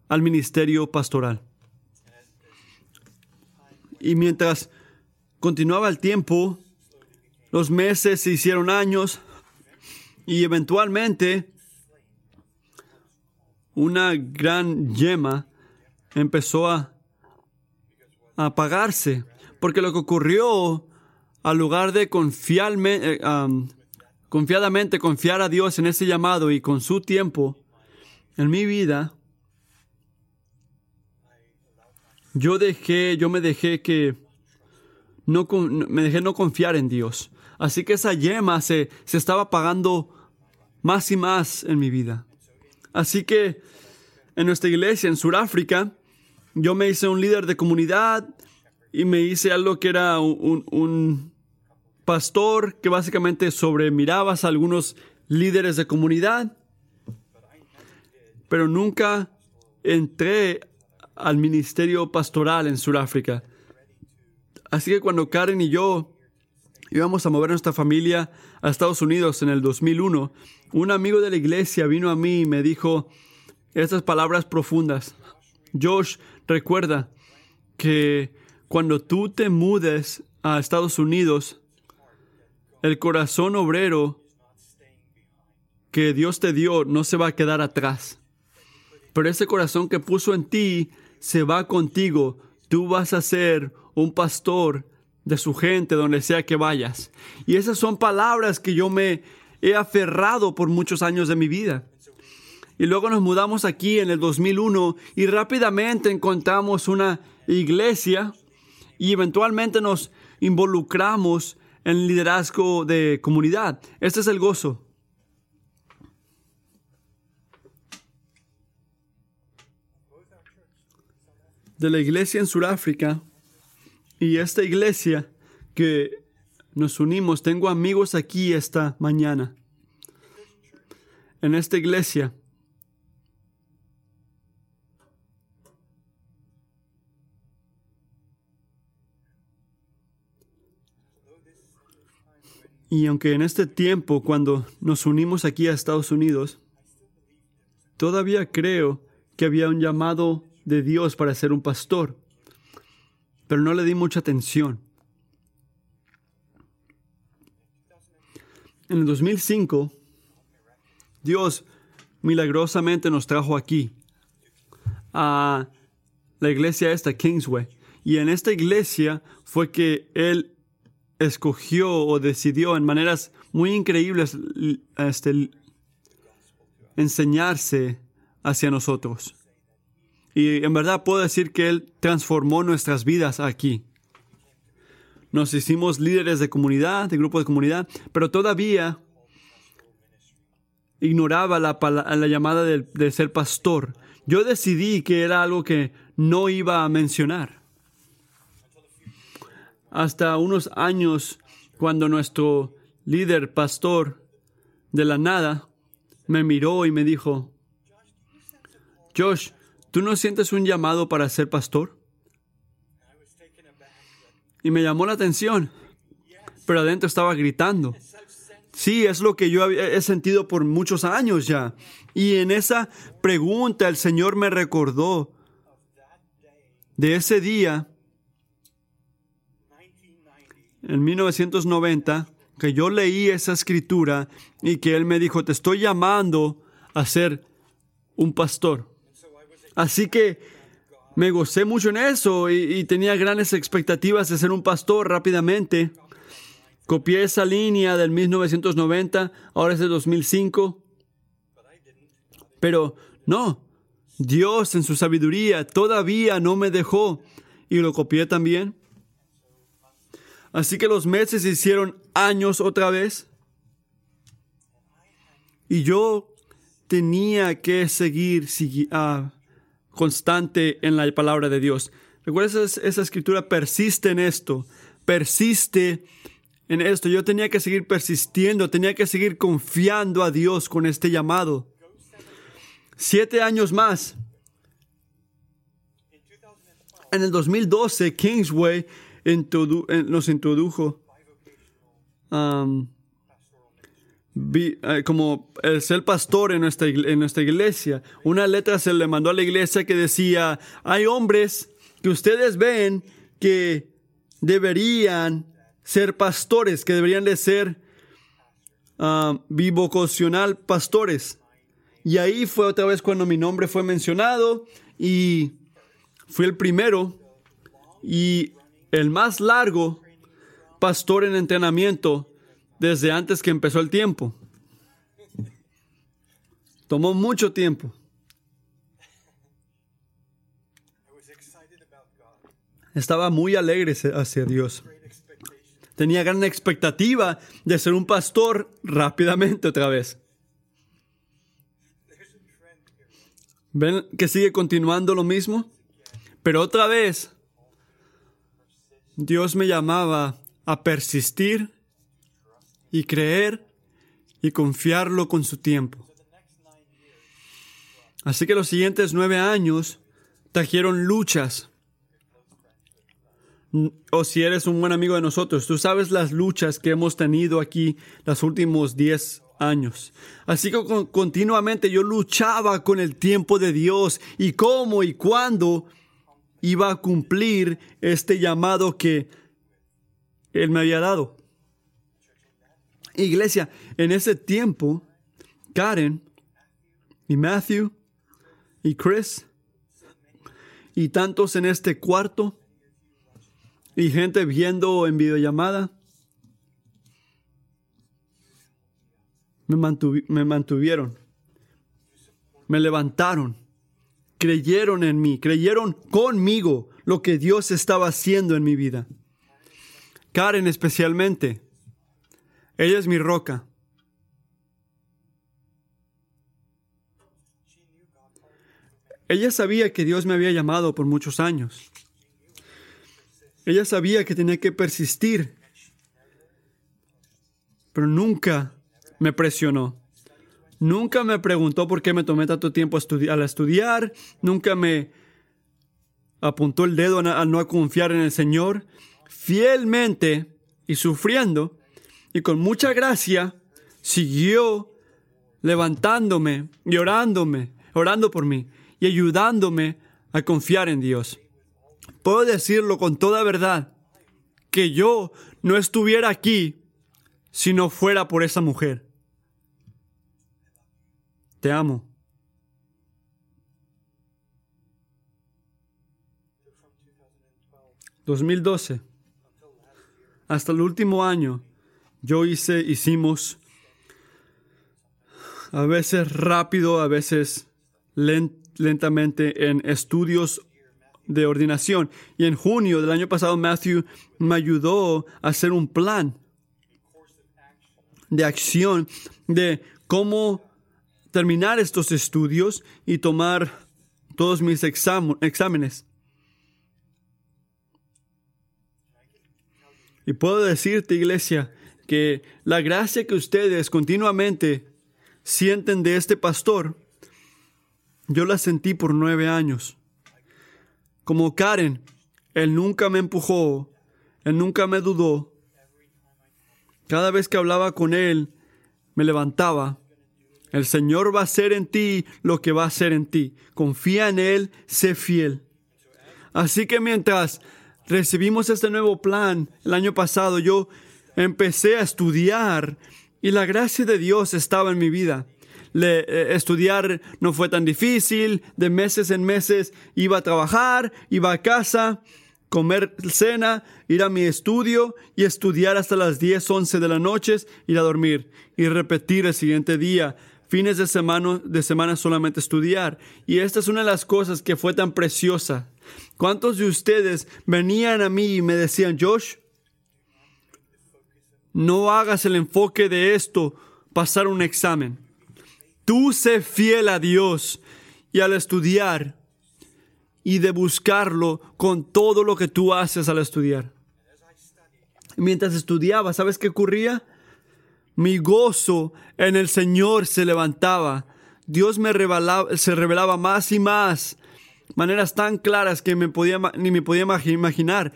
al ministerio pastoral. Y mientras continuaba el tiempo, los meses se hicieron años y eventualmente una gran yema empezó a, apagarse, porque lo que ocurrió, al lugar de confiarme, eh, confiadamente confiar a Dios en ese llamado y con su tiempo en mi vida, yo dejé, yo me dejé que no me dejé no confiar en Dios. Así que esa yema se, se estaba apagando más y más en mi vida. Así que en nuestra iglesia en Sudáfrica, yo me hice un líder de comunidad y me hice algo que era un pastor que básicamente sobremirabas a algunos líderes de comunidad, pero nunca entré al ministerio pastoral en Sudáfrica. Así que cuando Karen y yo íbamos a mover nuestra familia a Estados Unidos en el 2001, un amigo de la iglesia vino a mí y me dijo estas palabras profundas. Josh, recuerda que cuando tú te mudes a Estados Unidos, el corazón obrero que Dios te dio no se va a quedar atrás. Pero ese corazón que puso en ti se va contigo. Tú vas a ser un pastor de su gente donde sea que vayas. Y esas son palabras que yo me he aferrado por muchos años de mi vida. Y luego nos mudamos aquí en el 2001 y rápidamente encontramos una iglesia y eventualmente nos involucramos en liderazgo de comunidad. Este es el gozo. De la iglesia en Sudáfrica y esta iglesia que nos unimos, tengo amigos aquí esta mañana. En esta iglesia Y aunque en este tiempo, cuando nos unimos aquí a Estados Unidos, todavía creo que había un llamado de Dios para ser un pastor, pero no le di mucha atención. En el 2005, Dios milagrosamente nos trajo aquí, a la iglesia esta, Kingsway. Y en esta iglesia fue que Él escogió o decidió en maneras muy increíbles este, enseñarse hacia nosotros. Y en verdad puedo decir que Él transformó nuestras vidas aquí. Nos hicimos líderes de comunidad, de grupo de comunidad, pero todavía ignoraba la, la llamada de, de ser pastor. Yo decidí que era algo que no iba a mencionar hasta unos años cuando nuestro líder pastor de la nada me miró y me dijo, Josh, ¿tú no sientes un llamado para ser pastor? Y me llamó la atención, pero adentro estaba gritando. Sí, es lo que yo he sentido por muchos años ya. Y en esa pregunta el Señor me recordó de ese día en 1990 que yo leí esa escritura y que él me dijo, te estoy llamando a ser un pastor. Así que me gocé mucho en eso y, tenía grandes expectativas de ser un pastor rápidamente. Copié esa línea del 1990, ahora es de 2005. Pero no, Dios en su sabiduría todavía no me dejó y lo copié también. Así que los meses hicieron años otra vez. Y yo tenía que seguir ah, constante en la palabra de Dios. Recuerda, esa, escritura persiste en esto, persiste en esto. Yo tenía que seguir persistiendo, tenía que seguir confiando a Dios con este llamado. Siete años más. En el 2012, Kingsway nos introdujo um, eh, como el ser pastor en nuestra, en nuestra iglesia. Una letra se le mandó a la iglesia que decía, hay hombres que ustedes ven que deberían ser pastores, que deberían de ser uh, bivocacional pastores. Y ahí fue otra vez cuando mi nombre fue mencionado y fui el primero y el más largo pastor en entrenamiento desde antes que empezó el tiempo. Tomó mucho tiempo. Estaba muy alegre hacia Dios. Tenía gran expectativa de ser un pastor rápidamente otra vez. ¿Ven que sigue continuando lo mismo? Pero otra vez Dios me llamaba a persistir y creer y confiarlo con su tiempo. Así que los siguientes nueve años trajeron luchas. O si eres un buen amigo de nosotros, tú sabes las luchas que hemos tenido aquí los últimos diez años. Así que continuamente yo luchaba con el tiempo de Dios y cómo y cuándo iba a cumplir este llamado que Él me había dado. Iglesia, en ese tiempo, Karen y Matthew y Chris y tantos en este cuarto y gente viendo en videollamada me, me mantuvieron, me levantaron creyeron en mí, creyeron conmigo, lo que Dios estaba haciendo en mi vida. Karen especialmente. Ella es mi roca. Ella sabía que Dios me había llamado por muchos años. Ella sabía que tenía que persistir, pero nunca me presionó. Nunca me preguntó por qué me tomé tanto tiempo al estudiar. Nunca me apuntó el dedo a no confiar en el Señor. Fielmente y sufriendo y con mucha gracia siguió levantándome y orándome, orando por mí y ayudándome a confiar en Dios. Puedo decirlo con toda verdad, que yo no estuviera aquí si no fuera por esa mujer. Te amo. ...2012... ...hasta el último año... ...yo hice, hicimos... ...a veces rápido, a veces lentamente... ...en estudios de ordinación... ...y en junio del año pasado... ...Matthew me ayudó a hacer un plan... ...de acción... ...de cómo terminar estos estudios y tomar todos mis exámenes. Y puedo decirte, iglesia, que la gracia que ustedes continuamente sienten de este pastor, yo la sentí por nueve años. Como Karen, él nunca me empujó, él nunca me dudó. Cada vez que hablaba con él, me levantaba el Señor va a hacer en ti lo que va a hacer en ti. Confía en Él, sé fiel. Así que mientras recibimos este nuevo plan el año pasado, yo empecé a estudiar y la gracia de Dios estaba en mi vida. Eh, estudiar no fue tan difícil, de meses en meses iba a trabajar, iba a casa, comer cena, ir a mi estudio y estudiar hasta las 10, 11 de la noche, ir a dormir y repetir el siguiente día fines de semana, de semana solamente estudiar. Y esta es una de las cosas que fue tan preciosa. ¿Cuántos de ustedes venían a mí y me decían, Josh, no hagas el enfoque de esto, pasar un examen. Tú sé fiel a Dios y al estudiar y de buscarlo con todo lo que tú haces al estudiar. Mientras estudiaba, ¿sabes qué ocurría? Mi gozo en el Señor se levantaba. Dios me se revelaba más y más, maneras tan claras que ni me podía imaginar.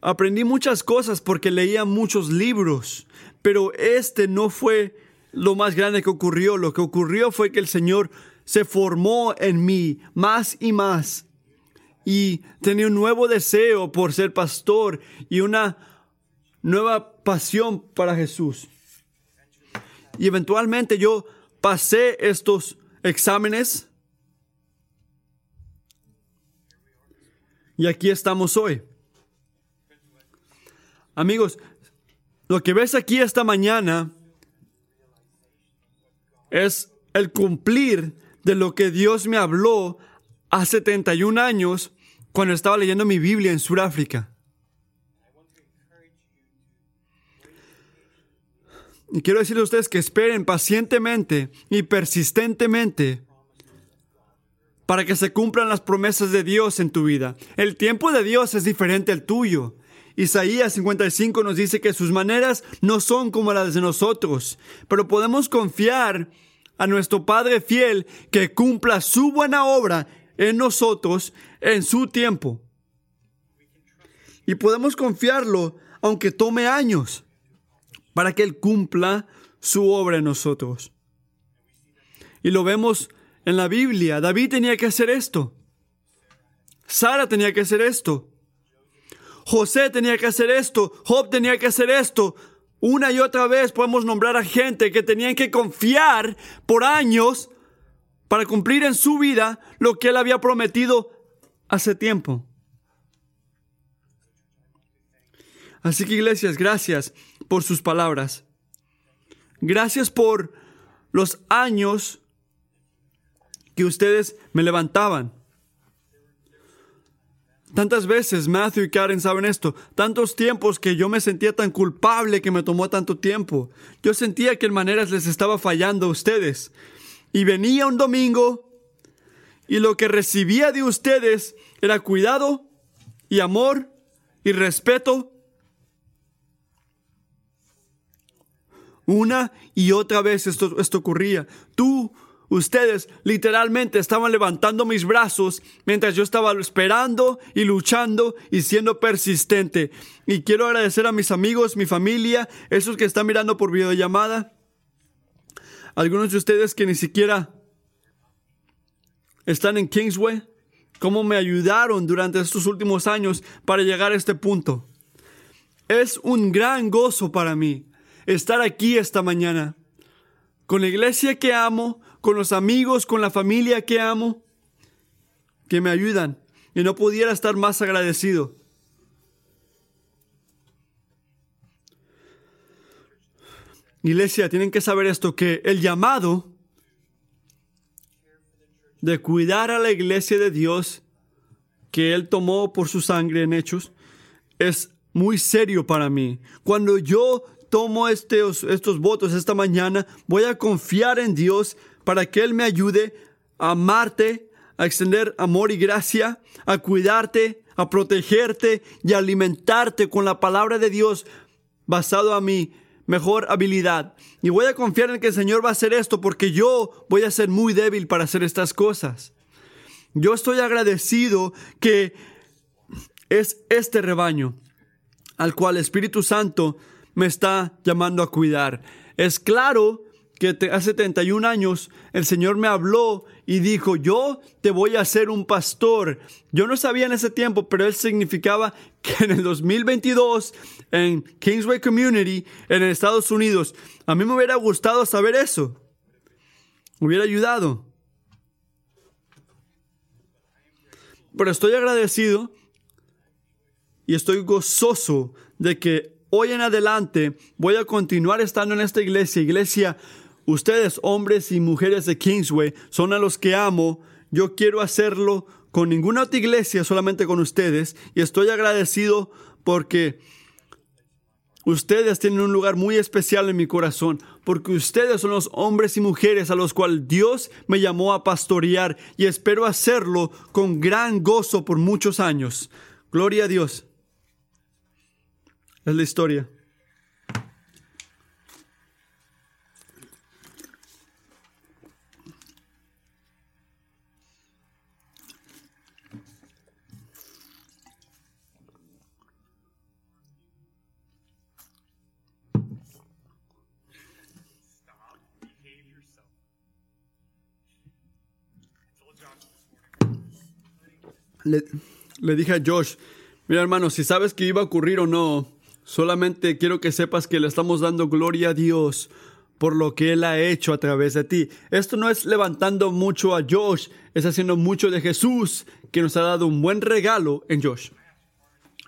Aprendí muchas cosas porque leía muchos libros, pero este no fue lo más grande que ocurrió. Lo que ocurrió fue que el Señor se formó en mí más y más. Y tenía un nuevo deseo por ser pastor y una nueva pasión para Jesús. Y eventualmente yo pasé estos exámenes. Y aquí estamos hoy. Amigos, lo que ves aquí esta mañana es el cumplir de lo que Dios me habló hace 71 años cuando estaba leyendo mi Biblia en Sudáfrica. Y quiero decirles a ustedes que esperen pacientemente y persistentemente para que se cumplan las promesas de Dios en tu vida. El tiempo de Dios es diferente al tuyo. Isaías 55 nos dice que sus maneras no son como las de nosotros, pero podemos confiar a nuestro Padre fiel que cumpla su buena obra en nosotros en su tiempo. Y podemos confiarlo aunque tome años para que Él cumpla su obra en nosotros. Y lo vemos en la Biblia. David tenía que hacer esto. Sara tenía que hacer esto. José tenía que hacer esto. Job tenía que hacer esto. Una y otra vez podemos nombrar a gente que tenían que confiar por años para cumplir en su vida lo que él había prometido hace tiempo. Así que iglesias, gracias por sus palabras. Gracias por los años que ustedes me levantaban. Tantas veces Matthew y Karen saben esto, tantos tiempos que yo me sentía tan culpable que me tomó tanto tiempo. Yo sentía que en maneras les estaba fallando a ustedes. Y venía un domingo y lo que recibía de ustedes era cuidado y amor y respeto. Una y otra vez esto, esto ocurría. Tú Ustedes literalmente estaban levantando mis brazos mientras yo estaba esperando y luchando y siendo persistente. Y quiero agradecer a mis amigos, mi familia, esos que están mirando por videollamada. Algunos de ustedes que ni siquiera están en Kingsway, cómo me ayudaron durante estos últimos años para llegar a este punto. Es un gran gozo para mí estar aquí esta mañana con la iglesia que amo, con los amigos, con la familia que amo, que me ayudan. Y no pudiera estar más agradecido. Iglesia, tienen que saber esto, que el llamado de cuidar a la iglesia de Dios que Él tomó por su sangre en hechos es muy serio para mí. Cuando yo tomo estos, estos votos esta mañana, voy a confiar en Dios para que Él me ayude a amarte, a extender amor y gracia, a cuidarte, a protegerte y a alimentarte con la palabra de Dios basado a mi mejor habilidad. Y voy a confiar en que el Señor va a hacer esto porque yo voy a ser muy débil para hacer estas cosas. Yo estoy agradecido que es este rebaño al cual el Espíritu Santo me está llamando a cuidar. Es claro que hace 31 años el Señor me habló y dijo, yo te voy a hacer un pastor. Yo no sabía en ese tiempo, pero él significaba que en el 2022, en Kingsway Community, en Estados Unidos, a mí me hubiera gustado saber eso. Hubiera ayudado. Pero estoy agradecido y estoy gozoso de que hoy en adelante voy a continuar estando en esta iglesia, iglesia Ustedes, hombres y mujeres de Kingsway, son a los que amo. Yo quiero hacerlo con ninguna otra iglesia, solamente con ustedes. Y estoy agradecido porque ustedes tienen un lugar muy especial en mi corazón. Porque ustedes son los hombres y mujeres a los cuales Dios me llamó a pastorear. Y espero hacerlo con gran gozo por muchos años. Gloria a Dios. Es la historia. Le, dije a Josh, mira hermano, si sabes que iba a ocurrir o no, solamente quiero que sepas que le estamos dando gloria a Dios por lo que Él ha hecho a través de ti. Esto no es levantando mucho a Josh, es haciendo mucho de Jesús, que nos ha dado un buen regalo en Josh.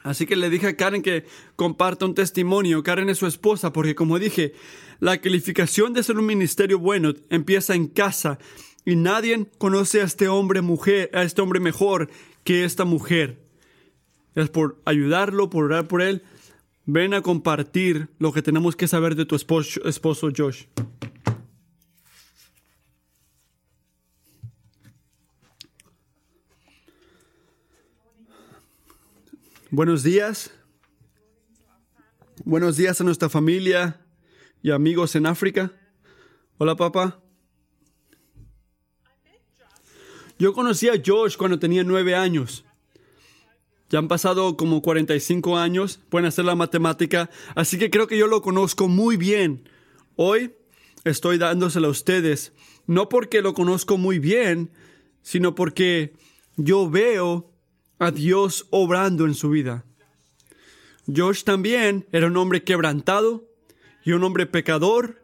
Así que le dije a Karen que comparta un testimonio. Karen es su esposa, porque como dije, la calificación de ser un ministerio bueno empieza en casa y nadie conoce a este hombre mujer, a este hombre mejor que esta mujer. Es por ayudarlo, por orar por él. Ven a compartir lo que tenemos que saber de tu esposo, esposo Josh. Buenos días. Buenos días a nuestra familia y amigos en África. Hola, papá. Yo conocí a Josh cuando tenía nueve años. Ya han pasado como 45 años, pueden hacer la matemática, así que creo que yo lo conozco muy bien. Hoy estoy dándoselo a ustedes, no porque lo conozco muy bien, sino porque yo veo a Dios obrando en su vida. Josh también era un hombre quebrantado y un hombre pecador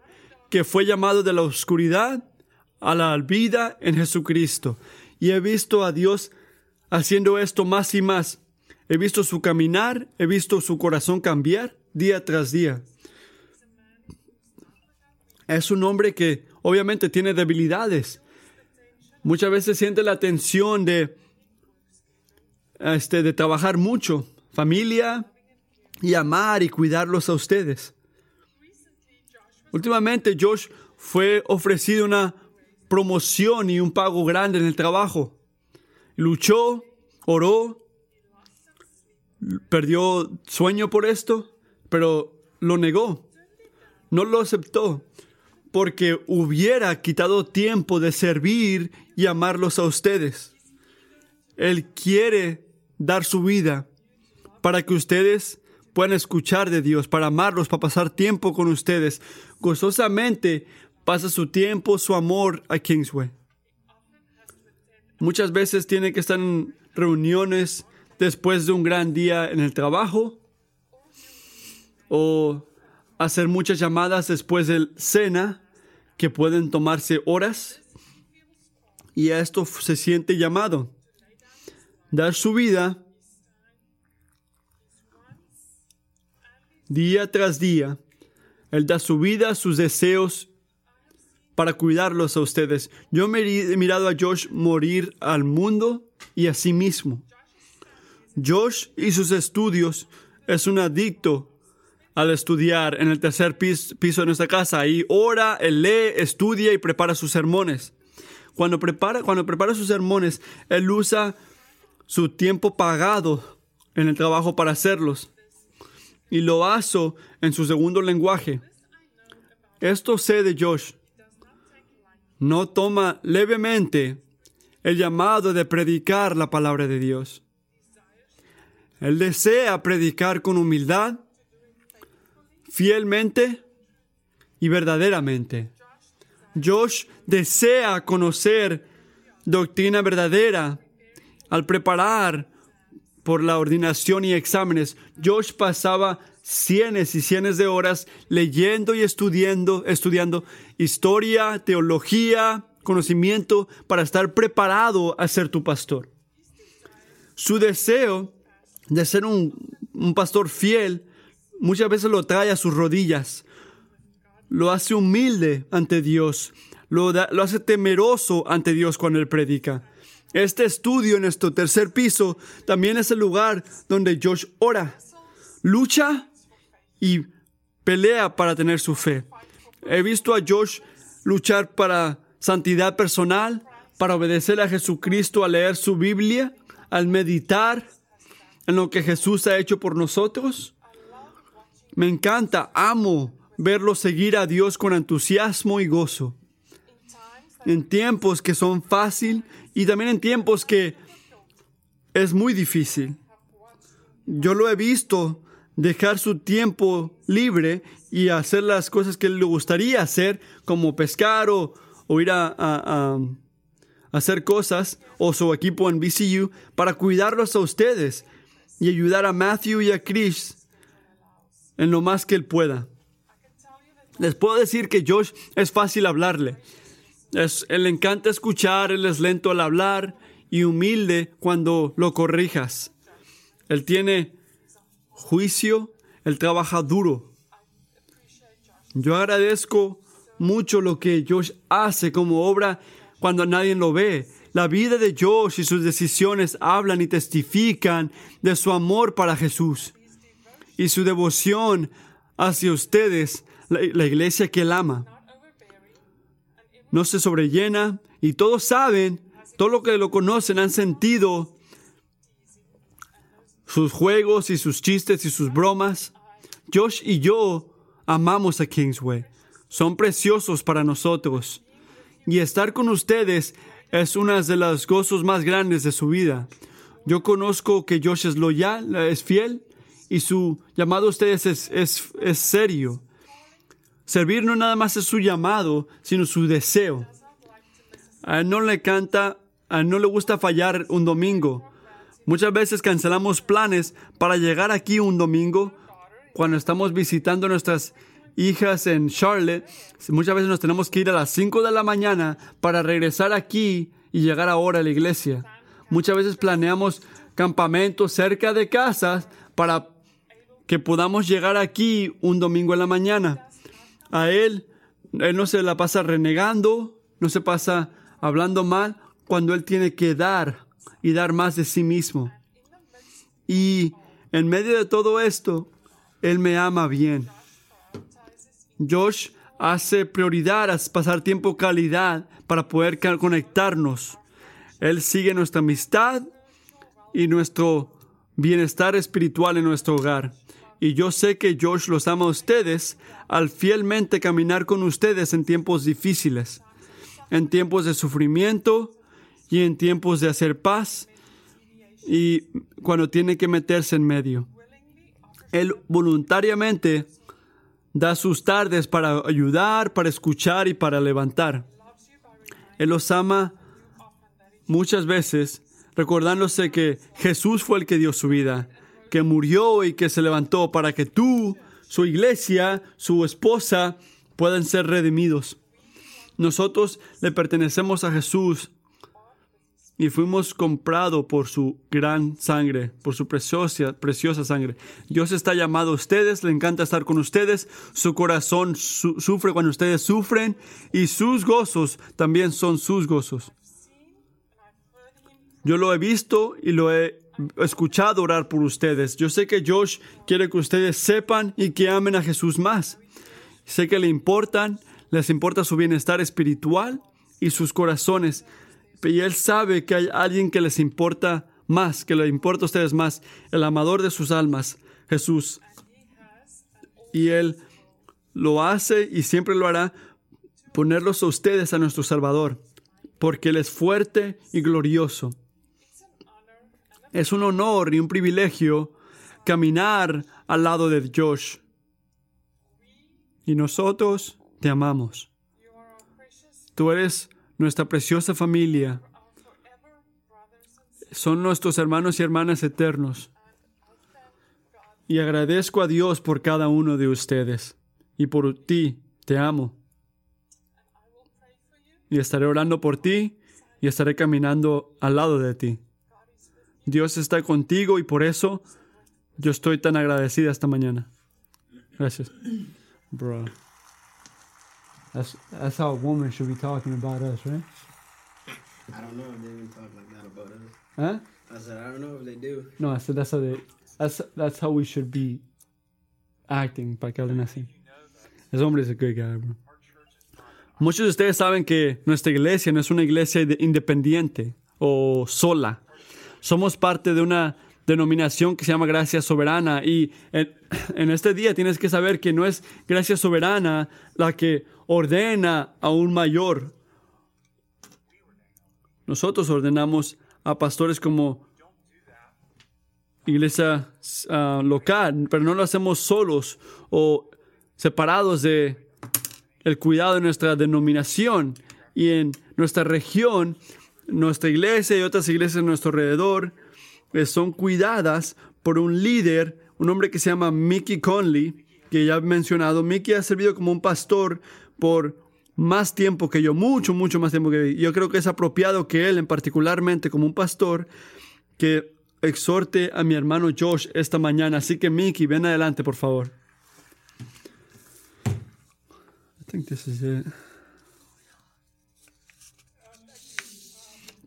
que fue llamado de la oscuridad a la vida en Jesucristo y he visto a Dios haciendo esto más y más. He visto su caminar, he visto su corazón cambiar día tras día. Es un hombre que obviamente tiene debilidades. Muchas veces siente la tensión de este, de trabajar mucho, familia, y amar y cuidarlos a ustedes. Últimamente Josh fue ofrecido una promoción y un pago grande en el trabajo. Luchó, oró, perdió sueño por esto, pero lo negó. No lo aceptó porque hubiera quitado tiempo de servir y amarlos a ustedes. Él quiere dar su vida para que ustedes puedan escuchar de Dios, para amarlos, para pasar tiempo con ustedes. Gozosamente pasa su tiempo, su amor a Kingsway. Muchas veces tiene que estar en reuniones después de un gran día en el trabajo o hacer muchas llamadas después de cena que pueden tomarse horas y a esto se siente llamado. Dar su vida día tras día. Él da su vida, sus deseos para cuidarlos a ustedes. Yo me he mirado a Josh morir al mundo y a sí mismo. Josh y sus estudios es un adicto al estudiar en el tercer piso, de nuestra casa. Ahí ora, él lee, estudia y prepara sus sermones. Cuando prepara, cuando prepara sus sermones, él usa su tiempo pagado en el trabajo para hacerlos y lo hace en su segundo lenguaje. Esto sé de Josh. No toma levemente el llamado de predicar la palabra de Dios. Él desea predicar con humildad, fielmente y verdaderamente. Josh desea conocer doctrina verdadera al preparar por la ordinación y exámenes. Josh pasaba cienes y cienes de horas leyendo y estudiando, estudiando historia, teología, conocimiento para estar preparado a ser tu pastor. Su deseo de ser un, pastor fiel muchas veces lo trae a sus rodillas, lo hace humilde ante Dios, lo, lo hace temeroso ante Dios cuando él predica. Este estudio en nuestro tercer piso también es el lugar donde Josh ora, lucha y pelea para tener su fe. He visto a Josh luchar para santidad personal, para obedecer a Jesucristo, al leer su Biblia, al meditar en lo que Jesús ha hecho por nosotros. Me encanta, amo verlo seguir a Dios con entusiasmo y gozo en tiempos que son fácil y también en tiempos que es muy difícil. Yo lo he visto dejar su tiempo libre y hacer las cosas que le gustaría hacer, como pescar o, ir a, hacer cosas, o su equipo en BCU, para cuidarlos a ustedes y ayudar a Matthew y a Chris en lo más que él pueda. Les puedo decir que Josh es fácil hablarle. Es, él le encanta escuchar, él es lento al hablar y humilde cuando lo corrijas. Él tiene juicio, él trabaja duro. Yo agradezco mucho lo que Josh hace como obra cuando nadie lo ve. La vida de Josh y sus decisiones hablan y testifican de su amor para Jesús y su devoción hacia ustedes, la iglesia que él ama no se sobrellena y todos saben, todos los que lo conocen han sentido sus juegos y sus chistes y sus bromas. Josh y yo amamos a Kingsway. Son preciosos para nosotros. Y estar con ustedes es uno de los gozos más grandes de su vida. Yo conozco que Josh es loyal, es fiel y su llamado a ustedes es, es, es serio. Servir no nada más es su llamado, sino su deseo. A él no le canta, a él no le gusta fallar un domingo. Muchas veces cancelamos planes para llegar aquí un domingo cuando estamos visitando a nuestras hijas en Charlotte. Muchas veces nos tenemos que ir a las 5 de la mañana para regresar aquí y llegar ahora a la iglesia. Muchas veces planeamos campamentos cerca de casas para que podamos llegar aquí un domingo en la mañana a él, él no se la pasa renegando, no se pasa hablando mal, cuando él tiene que dar y dar más de sí mismo. Y en medio de todo esto, Él me ama bien. Josh hace prioridad a pasar tiempo calidad para poder conectarnos. Él sigue nuestra amistad y nuestro bienestar espiritual en nuestro hogar. Y yo sé que Josh los ama a ustedes al fielmente caminar con ustedes en tiempos difíciles, en tiempos de sufrimiento y en tiempos de hacer paz y cuando tiene que meterse en medio. Él voluntariamente da sus tardes para ayudar, para escuchar y para levantar. Él los ama muchas veces, recordándose que Jesús fue el que dio su vida, que murió y que se levantó para que tú, su iglesia, su esposa, puedan ser redimidos. Nosotros le pertenecemos a Jesús y fuimos comprados por su gran sangre, por su preciosa, preciosa sangre. Dios está llamado a ustedes, le encanta estar con ustedes, su corazón sufre cuando ustedes sufren y sus gozos también son sus gozos. Yo lo he visto y lo he escuchado orar por ustedes. Yo sé que Josh quiere que ustedes sepan y que amen a Jesús más. Sé que le importan, les importa su bienestar espiritual y sus corazones y Él sabe que hay alguien que les importa más, que le importa a ustedes más, el amador de sus almas, Jesús. Y Él lo hace y siempre lo hará, ponerlos a ustedes a nuestro Salvador, porque Él es fuerte y glorioso. Es un honor y un privilegio caminar al lado de Josh. Y nosotros te amamos. Tú eres nuestra preciosa familia. Son nuestros hermanos y hermanas eternos. Y agradezco a Dios por cada uno de ustedes. Y por ti, te amo. Y estaré orando por ti y estaré caminando al lado de ti. Dios está contigo y por eso yo estoy tan agradecida esta mañana. Gracias. Bro. That's that's how a woman should be talking about us, right? I don't know if they even talk like that about us. Huh? I said I don't know if they do. No, I said that's how they that's that's how we should be acting para que hablen así. Ese hombre es a good guy, bro. Muchos de ustedes saben que nuestra iglesia no es una iglesia independiente o sola. Somos parte de una denominación que se llama Gracia Soberana y en, este día tienes que saber que no es Gracia Soberana la que ordena a un mayor. Nosotros ordenamos a pastores como iglesia uh, local, pero no lo hacemos solos o separados de el cuidado de nuestra denominación y en nuestra región, nuestra iglesia y otras iglesias a nuestro alrededor eh, son cuidadas por un líder, un hombre que se llama Mickey Conley, que ya he mencionado. Mickey ha servido como un pastor por más tiempo que yo, mucho, mucho más tiempo que yo. Yo creo que es apropiado que él, en particularmente como un pastor, que exhorte a mi hermano Josh esta mañana. Así que Mickey, ven adelante, por favor.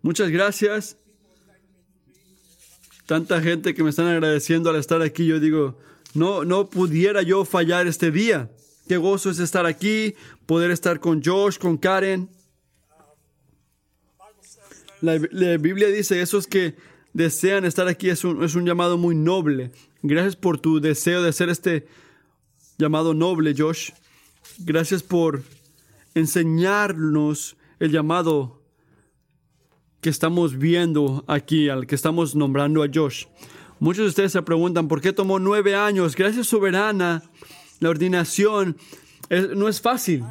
Muchas gracias. Tanta gente que me están agradeciendo al estar aquí. Yo digo, no, no pudiera yo fallar este día. Qué gozo es estar aquí, poder estar con Josh, con Karen. La, Biblia dice, esos que desean estar aquí es un, es un llamado muy noble. Gracias por tu deseo de hacer este llamado noble, Josh. Gracias por enseñarnos el llamado que estamos viendo aquí, al que estamos nombrando a Josh. Muchos de ustedes se preguntan, ¿por qué tomó nueve años? Gracias, soberana la ordenación no es fácil.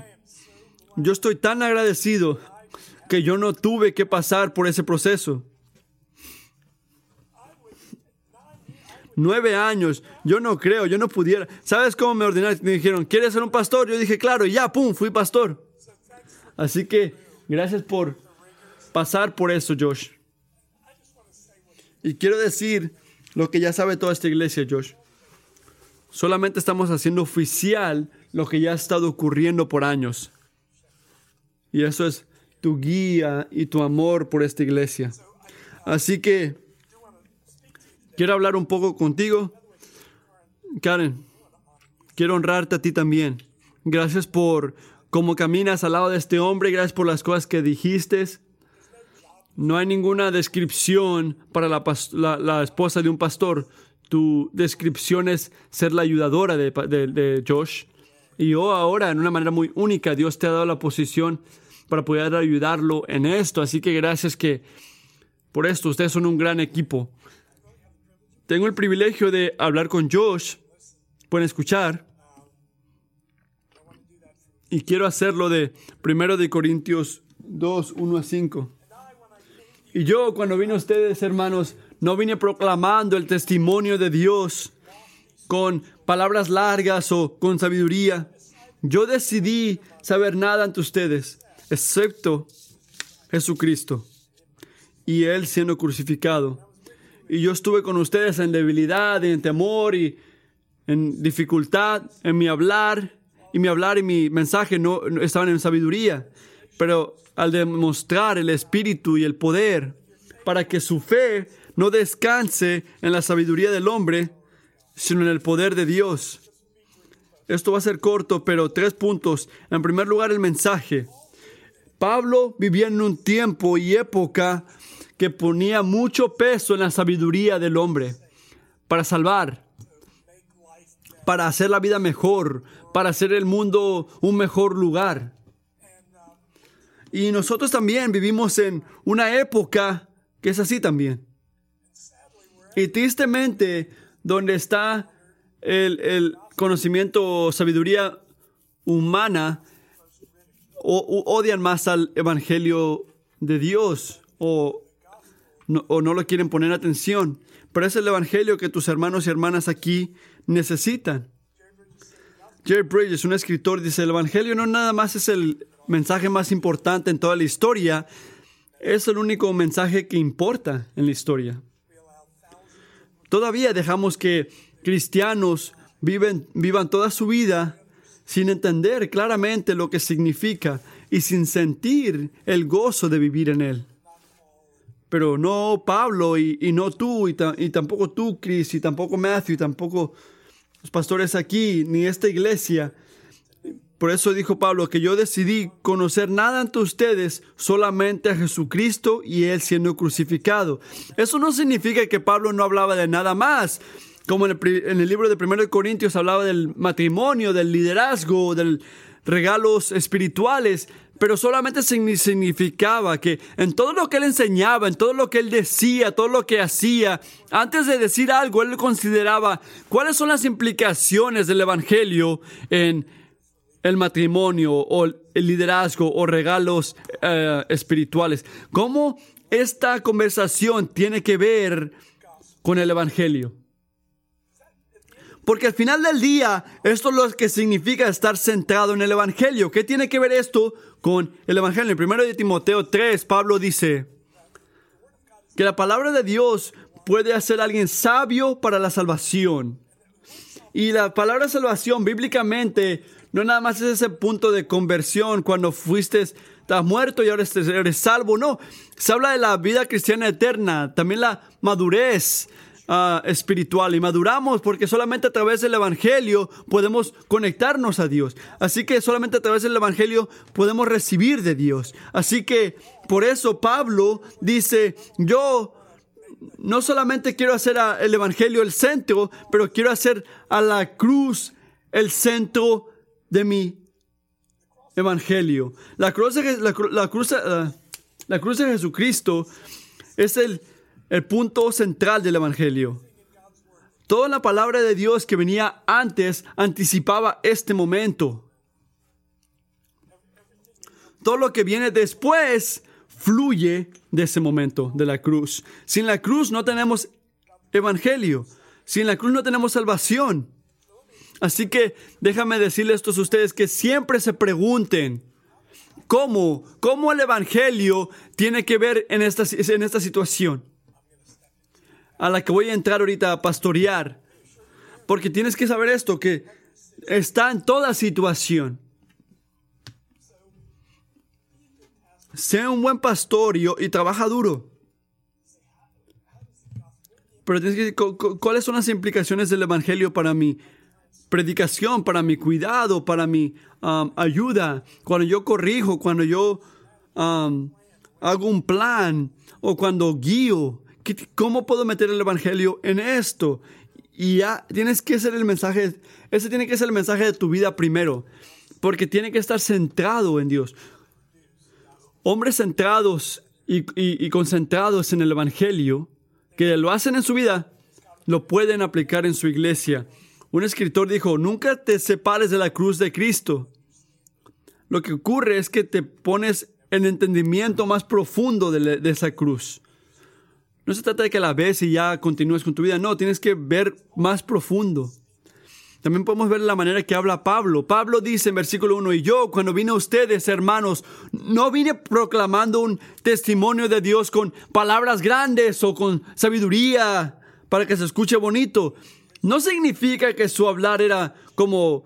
Yo estoy tan agradecido que yo no tuve que pasar por ese proceso. Nueve años, yo no creo, yo no pudiera. ¿Sabes cómo me ordenaron? Me dijeron, ¿quieres ser un pastor? Yo dije, claro, y ya, pum, fui pastor. Así que gracias por pasar por eso, Josh. Y quiero decir lo que ya sabe toda esta iglesia, Josh. Solamente estamos haciendo oficial lo que ya ha estado ocurriendo por años. Y eso es tu guía y tu amor por esta iglesia. Así que quiero hablar un poco contigo. Karen, quiero honrarte a ti también. Gracias por cómo caminas al lado de este hombre, gracias por las cosas que dijiste. No hay ninguna descripción para la, la- la esposa de un pastor. Tu descripción es ser la ayudadora de, Josh. Y yo ahora, en una manera muy única, Dios te ha dado la posición para poder ayudarlo en esto. Así que gracias que por esto ustedes son un gran equipo. Tengo el privilegio de hablar con Josh. Pueden escuchar. Y quiero hacerlo de 1 de Corintios 2, 1 a 5. Y yo cuando vine a ustedes, hermanos, no vine proclamando el testimonio de Dios con palabras largas o con sabiduría. Yo decidí saber nada ante ustedes, excepto Jesucristo y Él siendo crucificado. Y yo estuve con ustedes en debilidad, en temor y en dificultad, en mi hablar. Y mi hablar y mi mensaje no, no estaban en sabiduría. Pero al demostrar el espíritu y el poder, para que su fe no descanse en la sabiduría del hombre, sino en el poder de Dios. Esto va a ser corto, pero tres puntos. En primer lugar, el mensaje. Pablo vivía en un tiempo y época que ponía mucho peso en la sabiduría del hombre para salvar, para hacer la vida mejor, para hacer el mundo un mejor lugar. Y nosotros también vivimos en una época que es así también. Y tristemente, donde está el, el conocimiento o sabiduría humana, o, odian más al Evangelio de Dios o no, o no lo quieren poner atención. Pero es el Evangelio que tus hermanos y hermanas aquí necesitan. Jerry Bridges, un escritor, dice, el Evangelio no nada más es el mensaje más importante en toda la historia, es el único mensaje que importa en la historia. Todavía dejamos que cristianos viven, vivan toda su vida sin entender claramente lo que significa y sin sentir el gozo de vivir en él. Pero no Pablo y, no tú y, y tampoco tú, Chris, y tampoco Matthew, y tampoco los pastores aquí, ni esta iglesia. Por eso dijo Pablo que yo decidí conocer nada ante ustedes, solamente a Jesucristo y Él siendo crucificado. Eso no significa que Pablo no hablaba de nada más. Como en el, en el libro de 1 Corintios hablaba del matrimonio, del liderazgo, de regalos espirituales, pero solamente signi- significaba que en todo lo que él enseñaba, en todo lo que él decía, todo lo que hacía, antes de decir algo, él consideraba cuáles son las implicaciones del Evangelio en el matrimonio o el liderazgo o regalos eh, espirituales. ¿Cómo esta conversación tiene que ver con el Evangelio? Porque al final del día, esto es lo que significa estar centrado en el Evangelio. ¿Qué tiene que ver esto con el Evangelio? En 1 de Timoteo 3, Pablo dice que la palabra de Dios puede hacer a alguien sabio para la salvación. Y la palabra salvación bíblicamente no nada más es ese punto de conversión cuando fuiste, estás muerto y ahora eres salvo. No, se habla de la vida cristiana eterna, también la madurez ah, espiritual. Y maduramos porque solamente a través del Evangelio podemos conectarnos a Dios. Así que solamente a través del Evangelio podemos recibir de Dios. Así que por eso Pablo dice, yo no solamente quiero hacer el Evangelio el centro, pero quiero hacer a la cruz el centro de mi Evangelio. La cruz de, la, cru- la cruz, la cruz de Jesucristo es el, el punto central del Evangelio. Toda la palabra de Dios que venía antes anticipaba este momento. Todo lo que viene después fluye de ese momento de la cruz. Sin la cruz no tenemos evangelio. Sin la cruz no tenemos salvación. Así que déjame decirles a ustedes que siempre se pregunten cómo, cómo el evangelio tiene que ver en esta, en esta situación a la que voy a entrar ahorita a pastorear. Porque tienes que saber esto, que está en toda situación. Sea un buen pastor y, trabaja duro. Pero tienes que ¿cuáles son las implicaciones del Evangelio para mi predicación, para mi cuidado, para mi um, ayuda? Cuando yo corrijo, cuando yo um, hago un plan o cuando guío. ¿qué- ¿Cómo puedo meter el Evangelio en esto? Y ya tienes que ser el mensaje, ese tiene que ser el mensaje de tu vida primero, porque tiene que estar centrado en Dios. Hombres centrados y concentrados en el Evangelio, que lo hacen en su vida, lo pueden aplicar en su iglesia. Un escritor dijo, nunca te separes de la cruz de Cristo. Lo que ocurre es que te pones en entendimiento más profundo de, esa cruz. No se trata de que la ves y ya continúes con tu vida. No, tienes que ver más profundo. También podemos ver la manera que habla Pablo. Pablo dice en versículo 1, y yo cuando vine a ustedes, hermanos, no vine proclamando un testimonio de Dios con palabras grandes o con sabiduría para que se escuche bonito. No significa que su hablar era como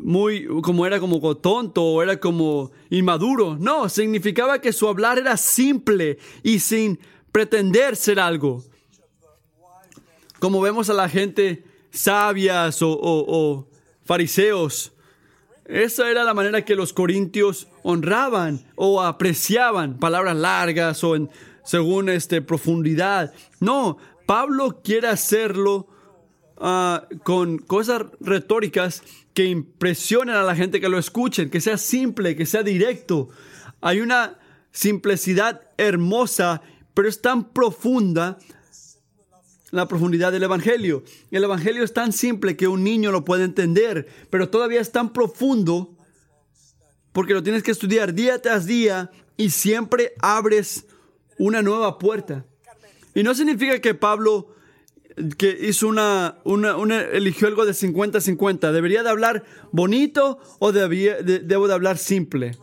muy, como era como tonto o era como inmaduro. No, significaba que su hablar era simple y sin pretender ser algo como vemos a la gente sabias o, o- o fariseos. Esa era la manera que los corintios honraban o apreciaban palabras largas o en, según este, profundidad. No, Pablo quiere hacerlo ah, con cosas retóricas que impresionen a la gente que lo escuchen, que sea simple, que sea directo. Hay una simplicidad hermosa, pero es tan profunda la profundidad del Evangelio. El Evangelio es tan simple que un niño lo puede entender, pero todavía es tan profundo porque lo tienes que estudiar día tras día y siempre abres una nueva puerta. Y no significa que Pablo que hizo una, una, eligió algo de 50-50. ¿Debería de hablar bonito o debía- de- debo de hablar simple?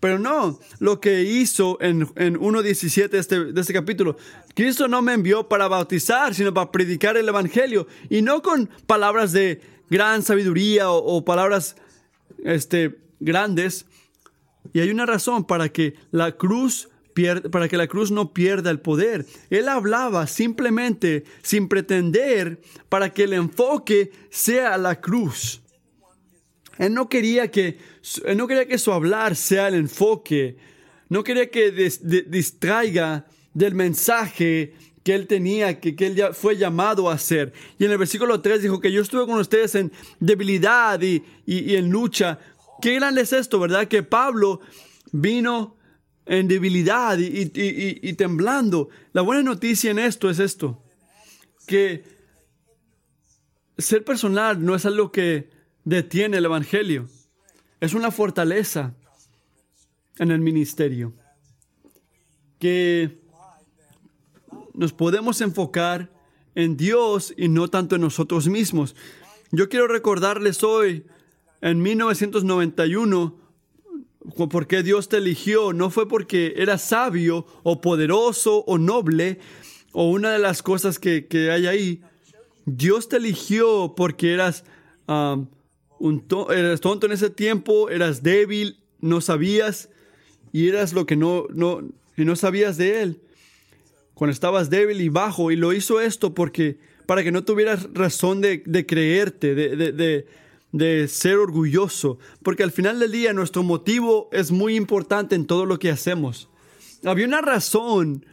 Pero no, lo que hizo en, en 1.17 de este, este capítulo, Cristo no me envió para bautizar, sino para predicar el Evangelio. Y no con palabras de gran sabiduría o, o palabras este, grandes. Y hay una razón para que la cruz para que la cruz no pierda el poder. Él hablaba simplemente sin pretender para que el enfoque sea la cruz. Él no quería que, él no quería que su hablar sea el enfoque. No quería que dis- di- distraiga del mensaje que él tenía, que, que él ya fue llamado a hacer. Y en el versículo 3 dijo que yo estuve con ustedes en debilidad y, y- y en lucha. Qué grande es esto, ¿verdad? Que Pablo vino en debilidad y, y- temblando. La buena noticia en esto es esto, que ser personal no es algo que detiene el Evangelio. Es una fortaleza en el ministerio. Que nos podemos enfocar en Dios y no tanto en nosotros mismos. Yo quiero recordarles hoy, en 1991, por qué Dios te eligió. No fue porque eras sabio o poderoso o noble o una de las cosas que, que hay ahí. Dios te eligió porque eras, um, un eras tonto en ese tiempo, eras débil, no sabías y eras lo que no, no, y no sabías de Él. Cuando estabas débil y bajo, y lo hizo esto porque para que no tuvieras razón de, de creerte, de- de- de ser orgulloso, porque al final del día nuestro motivo es muy importante en todo lo que hacemos. Había una razón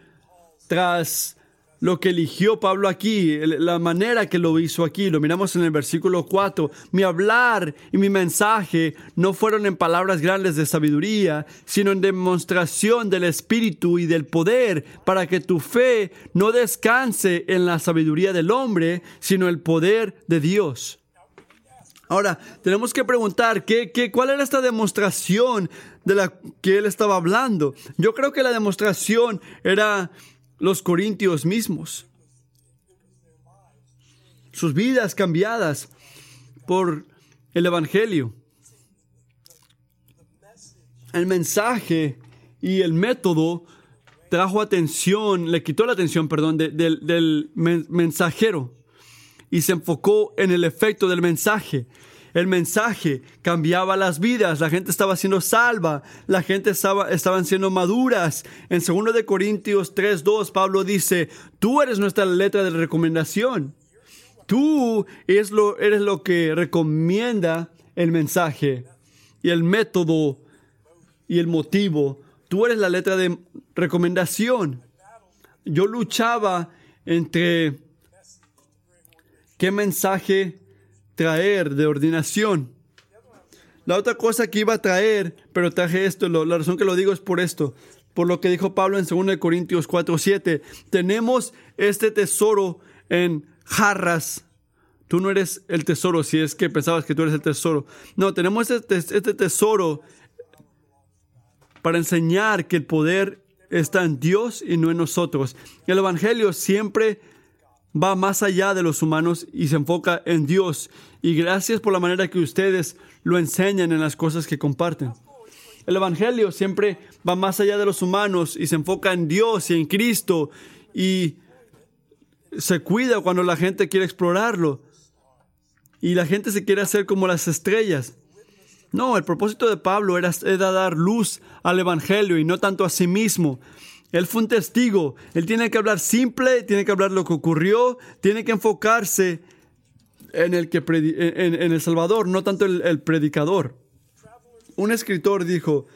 tras lo que eligió Pablo aquí, la manera que lo hizo aquí, lo miramos en el versículo 4. Mi hablar y mi mensaje no fueron en palabras grandes de sabiduría, sino en demostración del Espíritu y del poder, para que tu fe no descanse en la sabiduría del hombre, sino el poder de Dios. Ahora, tenemos que preguntar, ¿qué, qué, cuál era esta demostración de la que él estaba hablando? Yo creo que la demostración era los corintios mismos. Sus vidas cambiadas por el Evangelio. El mensaje y el método trajo atención, le quitó la atención, perdón, de- del, del men- mensajero y se enfocó en el efecto del mensaje. El mensaje cambiaba las vidas, la gente estaba siendo salva, la gente estaba estaban siendo maduras. En 2 de Corintios 3:2 Pablo dice, "Tú eres nuestra letra de recomendación. Tú eres lo, eres lo que recomienda el mensaje y el método y el motivo. Tú eres la letra de recomendación." Yo luchaba entre qué mensaje traer de ordenación. La otra cosa que iba a traer, pero traje esto, la razón que lo digo es por esto, por lo que dijo Pablo en 2 Corintios 4, 7. Tenemos este tesoro en jarras. Tú no eres el tesoro si es que pensabas que tú eres el tesoro. No, tenemos este, este tesoro para enseñar que el poder está en Dios y no en nosotros. El Evangelio siempre va más allá de los humanos y se enfoca en Dios. Y gracias por la manera que ustedes lo enseñan en las cosas que comparten. El Evangelio siempre va más allá de los humanos y se enfoca en Dios y en Cristo y se cuida cuando la gente quiere explorarlo y la gente se quiere hacer como las estrellas. No, el propósito de Pablo era, dar luz al Evangelio y no tanto a sí mismo. Él fue un testigo. Él tiene que hablar simple, tiene que hablar lo que ocurrió, tiene que enfocarse en el, que en, el Salvador, no tanto el, el predicador. Un escritor dijo,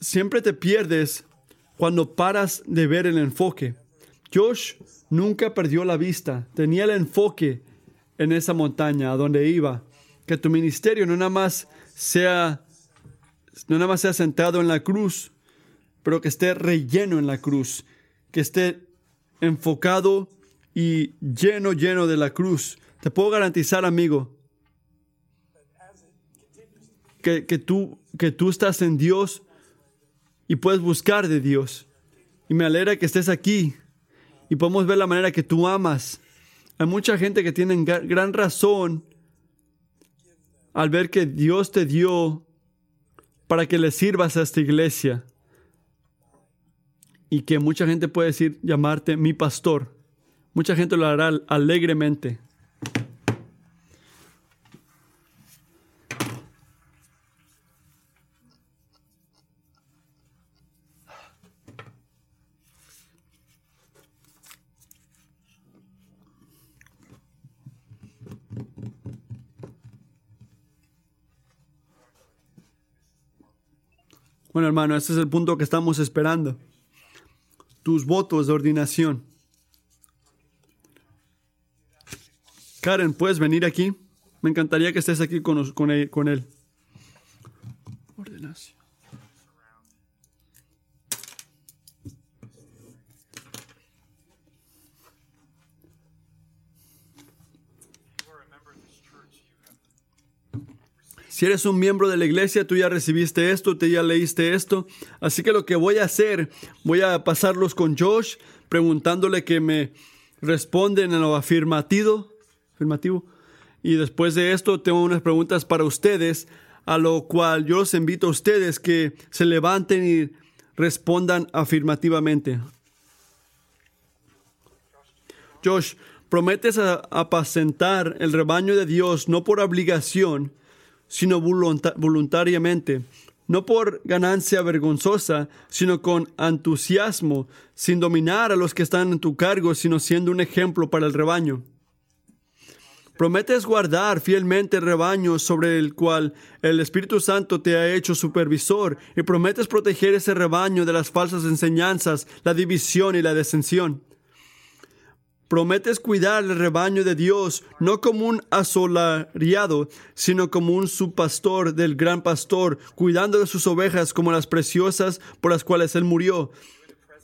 siempre te pierdes cuando paras de ver el enfoque. Josh nunca perdió la vista, tenía el enfoque en esa montaña a donde iba. Que tu ministerio no nada más sea, no nada más sea centrado en la cruz, pero que esté relleno en la cruz, que esté enfocado y lleno, lleno de la cruz. Te puedo garantizar, amigo, que, que, tú, que tú estás en Dios y puedes buscar de Dios. Y me alegra que estés aquí y podemos ver la manera que tú amas. Hay mucha gente que tiene gran razón al ver que Dios te dio para que le sirvas a esta iglesia y que mucha gente puede decir llamarte mi pastor. Mucha gente lo hará alegremente. Bueno, hermano, ese es el punto que estamos esperando tus votos de ordinación. Karen, ¿puedes venir aquí? Me encantaría que estés aquí con, él. Con él. Ordenación. Si eres un miembro de la iglesia, tú ya recibiste esto, tú ya leíste esto. Así que lo que voy a hacer, voy a pasarlos con Josh, preguntándole que me responden en lo afirmativo. afirmativo. Y después de esto, tengo unas preguntas para ustedes, a lo cual yo los invito a ustedes que se levanten y respondan afirmativamente. Josh, prometes apacentar el rebaño de Dios no por obligación, sino voluntariamente, no por ganancia vergonzosa, sino con entusiasmo, sin dominar a los que están en tu cargo, sino siendo un ejemplo para el rebaño. Prometes guardar fielmente el rebaño sobre el cual el Espíritu Santo te ha hecho supervisor y prometes proteger ese rebaño de las falsas enseñanzas, la división y la descensión. Prometes cuidar el rebaño de Dios no como un asolariado, sino como un subpastor del gran pastor, cuidando de sus ovejas como las preciosas por las cuales Él murió.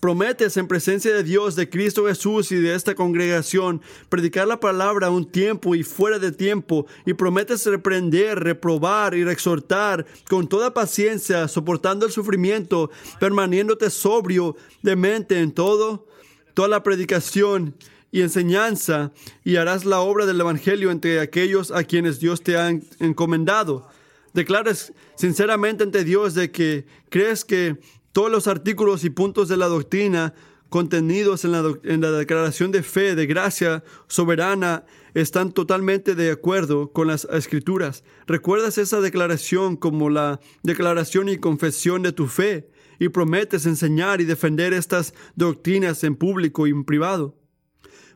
Prometes en presencia de Dios, de Cristo Jesús y de esta congregación predicar la palabra un tiempo y fuera de tiempo, y prometes reprender, reprobar y exhortar con toda paciencia, soportando el sufrimiento, permaneciéndote sobrio de mente en todo, toda la predicación y enseñanza y harás la obra del Evangelio entre aquellos a quienes Dios te ha encomendado. Declares sinceramente ante Dios de que crees que todos los artículos y puntos de la doctrina contenidos en la, en la declaración de fe, de gracia soberana, están totalmente de acuerdo con las escrituras. ¿Recuerdas esa declaración como la declaración y confesión de tu fe? Y prometes enseñar y defender estas doctrinas en público y en privado.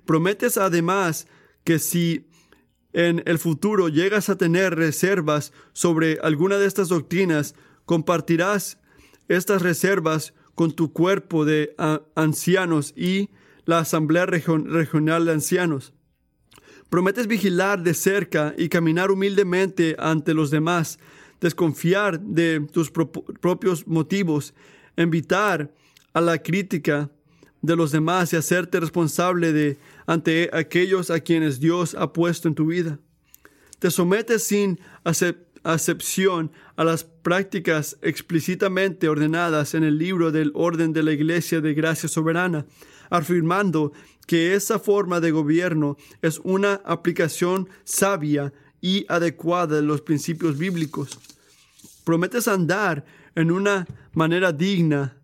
Prometes además que si en el futuro llegas a tener reservas sobre alguna de estas doctrinas, compartirás estas reservas con tu cuerpo de a- ancianos y la Asamblea Region- Regional de Ancianos. Prometes vigilar de cerca y caminar humildemente ante los demás, desconfiar de tus propios motivos, invitar a la crítica de los demás y hacerte responsable de ante aquellos a quienes Dios ha puesto en tu vida. Te sometes sin acep- acepción a las prácticas explícitamente ordenadas en el libro del orden de la Iglesia de Gracia Soberana, afirmando que esa forma de gobierno es una aplicación sabia y adecuada de los principios bíblicos. Prometes andar en una manera digna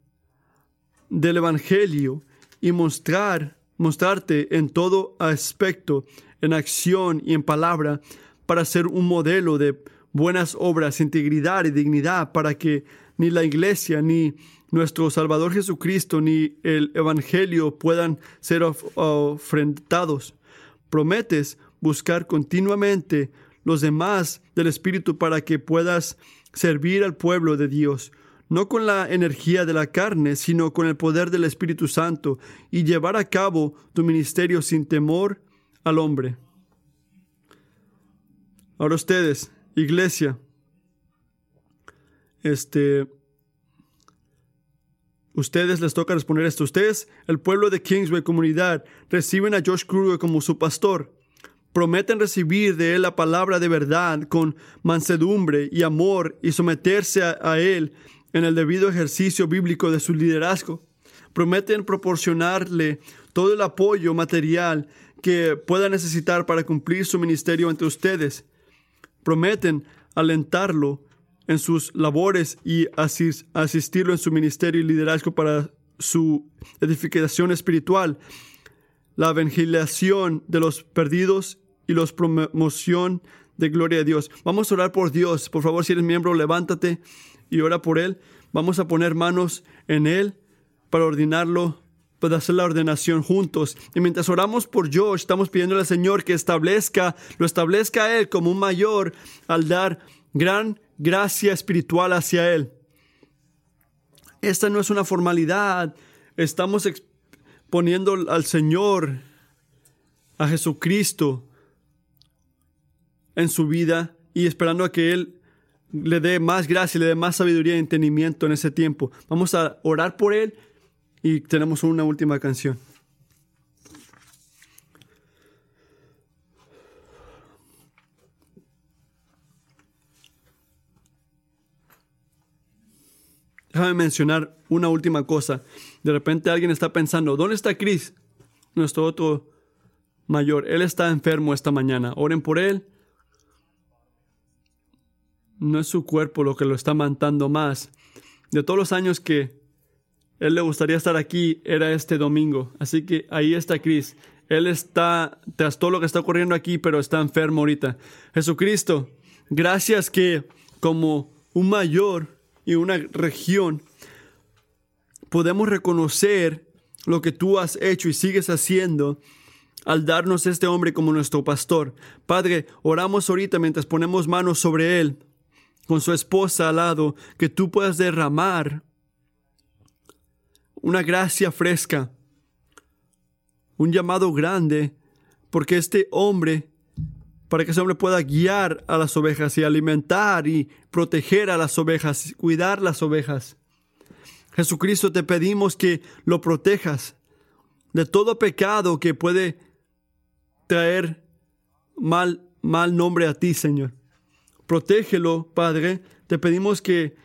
del Evangelio y mostrar, mostrarte en todo aspecto, en acción y en palabra, para ser un modelo de buenas obras, integridad y dignidad, para que ni la iglesia, ni nuestro Salvador Jesucristo, ni el Evangelio puedan ser of- ofrendados. Prometes buscar continuamente los demás del Espíritu para que puedas servir al pueblo de Dios, no con la energía de la carne, sino con el poder del Espíritu Santo, y llevar a cabo tu ministerio sin temor al hombre. Ahora ustedes, iglesia, este, ustedes les toca responder esto. Ustedes, el pueblo de Kingsway Comunidad, reciben a Josh Kruger como su pastor. Prometen recibir de él la palabra de verdad con mansedumbre y amor y someterse a, a él en el debido ejercicio bíblico de su liderazgo. Prometen proporcionarle todo el apoyo material que pueda necesitar para cumplir su ministerio entre ustedes. Prometen alentarlo en sus labores y asis- asistirlo en su ministerio y liderazgo para su edificación espiritual, la evangelización de los perdidos y la promoción de gloria a Dios. Vamos a orar por Dios. Por favor, si eres miembro, levántate y ora por Él. Vamos a poner manos en Él para ordenarlo, para hacer la ordenación juntos. Y mientras oramos por Josh, estamos pidiendo al Señor que establezca, lo establezca a Él como un mayor al dar gran gracia espiritual hacia Él. Esta no es una formalidad. Estamos poniendo al Señor, a Jesucristo, en su vida y esperando a que Él le dé más gracia, le dé más sabiduría y entendimiento en ese tiempo. Vamos a orar por Él y tenemos una última canción. Déjame mencionar una última cosa. De repente alguien está pensando, ¿dónde está Chris? Nuestro otro mayor. Él está enfermo esta mañana. Oren por él. No es su cuerpo lo que lo está matando más. De todos los años que él le gustaría estar aquí, era este domingo. Así que ahí está Chris. Él está tras todo lo que está ocurriendo aquí, pero está enfermo ahorita. Jesucristo, gracias que como un mayor y una región podemos reconocer lo que tú has hecho y sigues haciendo al darnos este hombre como nuestro pastor. Padre, oramos ahorita mientras ponemos manos sobre él, con su esposa al lado, que tú puedas derramar una gracia fresca, un llamado grande, porque este hombre, para que ese hombre pueda guiar a las ovejas y alimentar y proteger a las ovejas, cuidar las ovejas. Jesucristo, te pedimos que lo protejas de todo pecado que puede traer mal, mal nombre a ti, Señor. Protégelo, Padre. Te pedimos que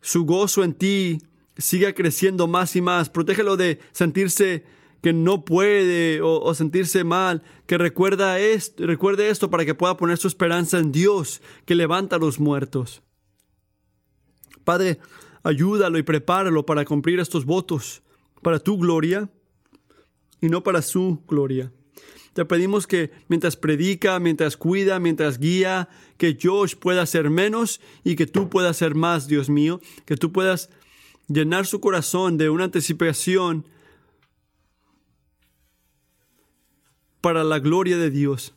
su gozo en ti siga creciendo más y más. Protégelo de sentirse que no puede o, sentirse mal. Que recuerda esto, recuerde esto para que pueda poner su esperanza en Dios, que levanta a los muertos. Padre, ayúdalo y prepáralo para cumplir estos votos, para tu gloria y no para su gloria. Te pedimos que mientras predica, mientras cuida, mientras guía, que Josh pueda ser menos y que tú puedas ser más, Dios mío, que tú puedas llenar su corazón de una anticipación para la gloria de Dios.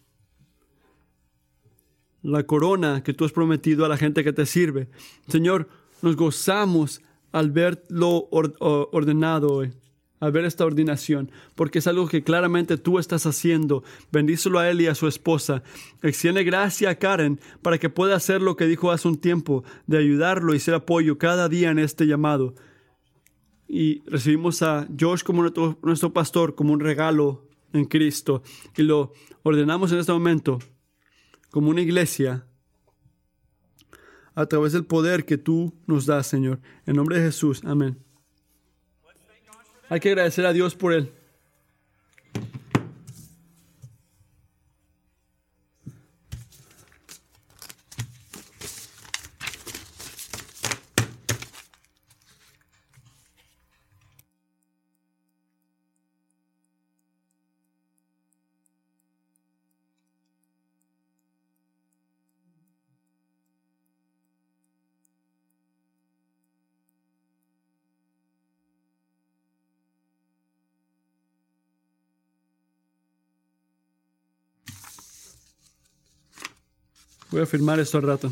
La corona que tú has prometido a la gente que te sirve. Señor, nos gozamos al verlo ordenado hoy al ver esta ordinación, porque es algo que claramente tú estás haciendo. Bendícelo a él y a su esposa. Extiende gracia a Karen para que pueda hacer lo que dijo hace un tiempo, de ayudarlo y ser apoyo cada día en este llamado. Y recibimos a Josh como nuestro, nuestro pastor, como un regalo en Cristo. Y lo ordenamos en este momento como una iglesia a través del poder que tú nos das, Señor. En nombre de Jesús. Amén. Hay que agradecer a Dios por él. Voy a firmar esto al rato.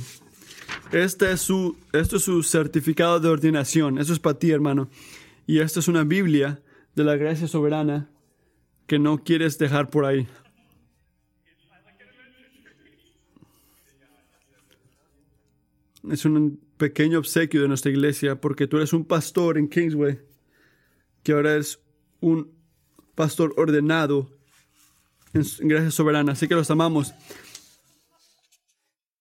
Este es su, esto es su certificado de ordenación. Eso es para ti, hermano. Y esto es una Biblia de la gracia soberana que no quieres dejar por ahí. Es un pequeño obsequio de nuestra iglesia porque tú eres un pastor en Kingsway, que ahora es un pastor ordenado en gracia soberana. Así que los amamos.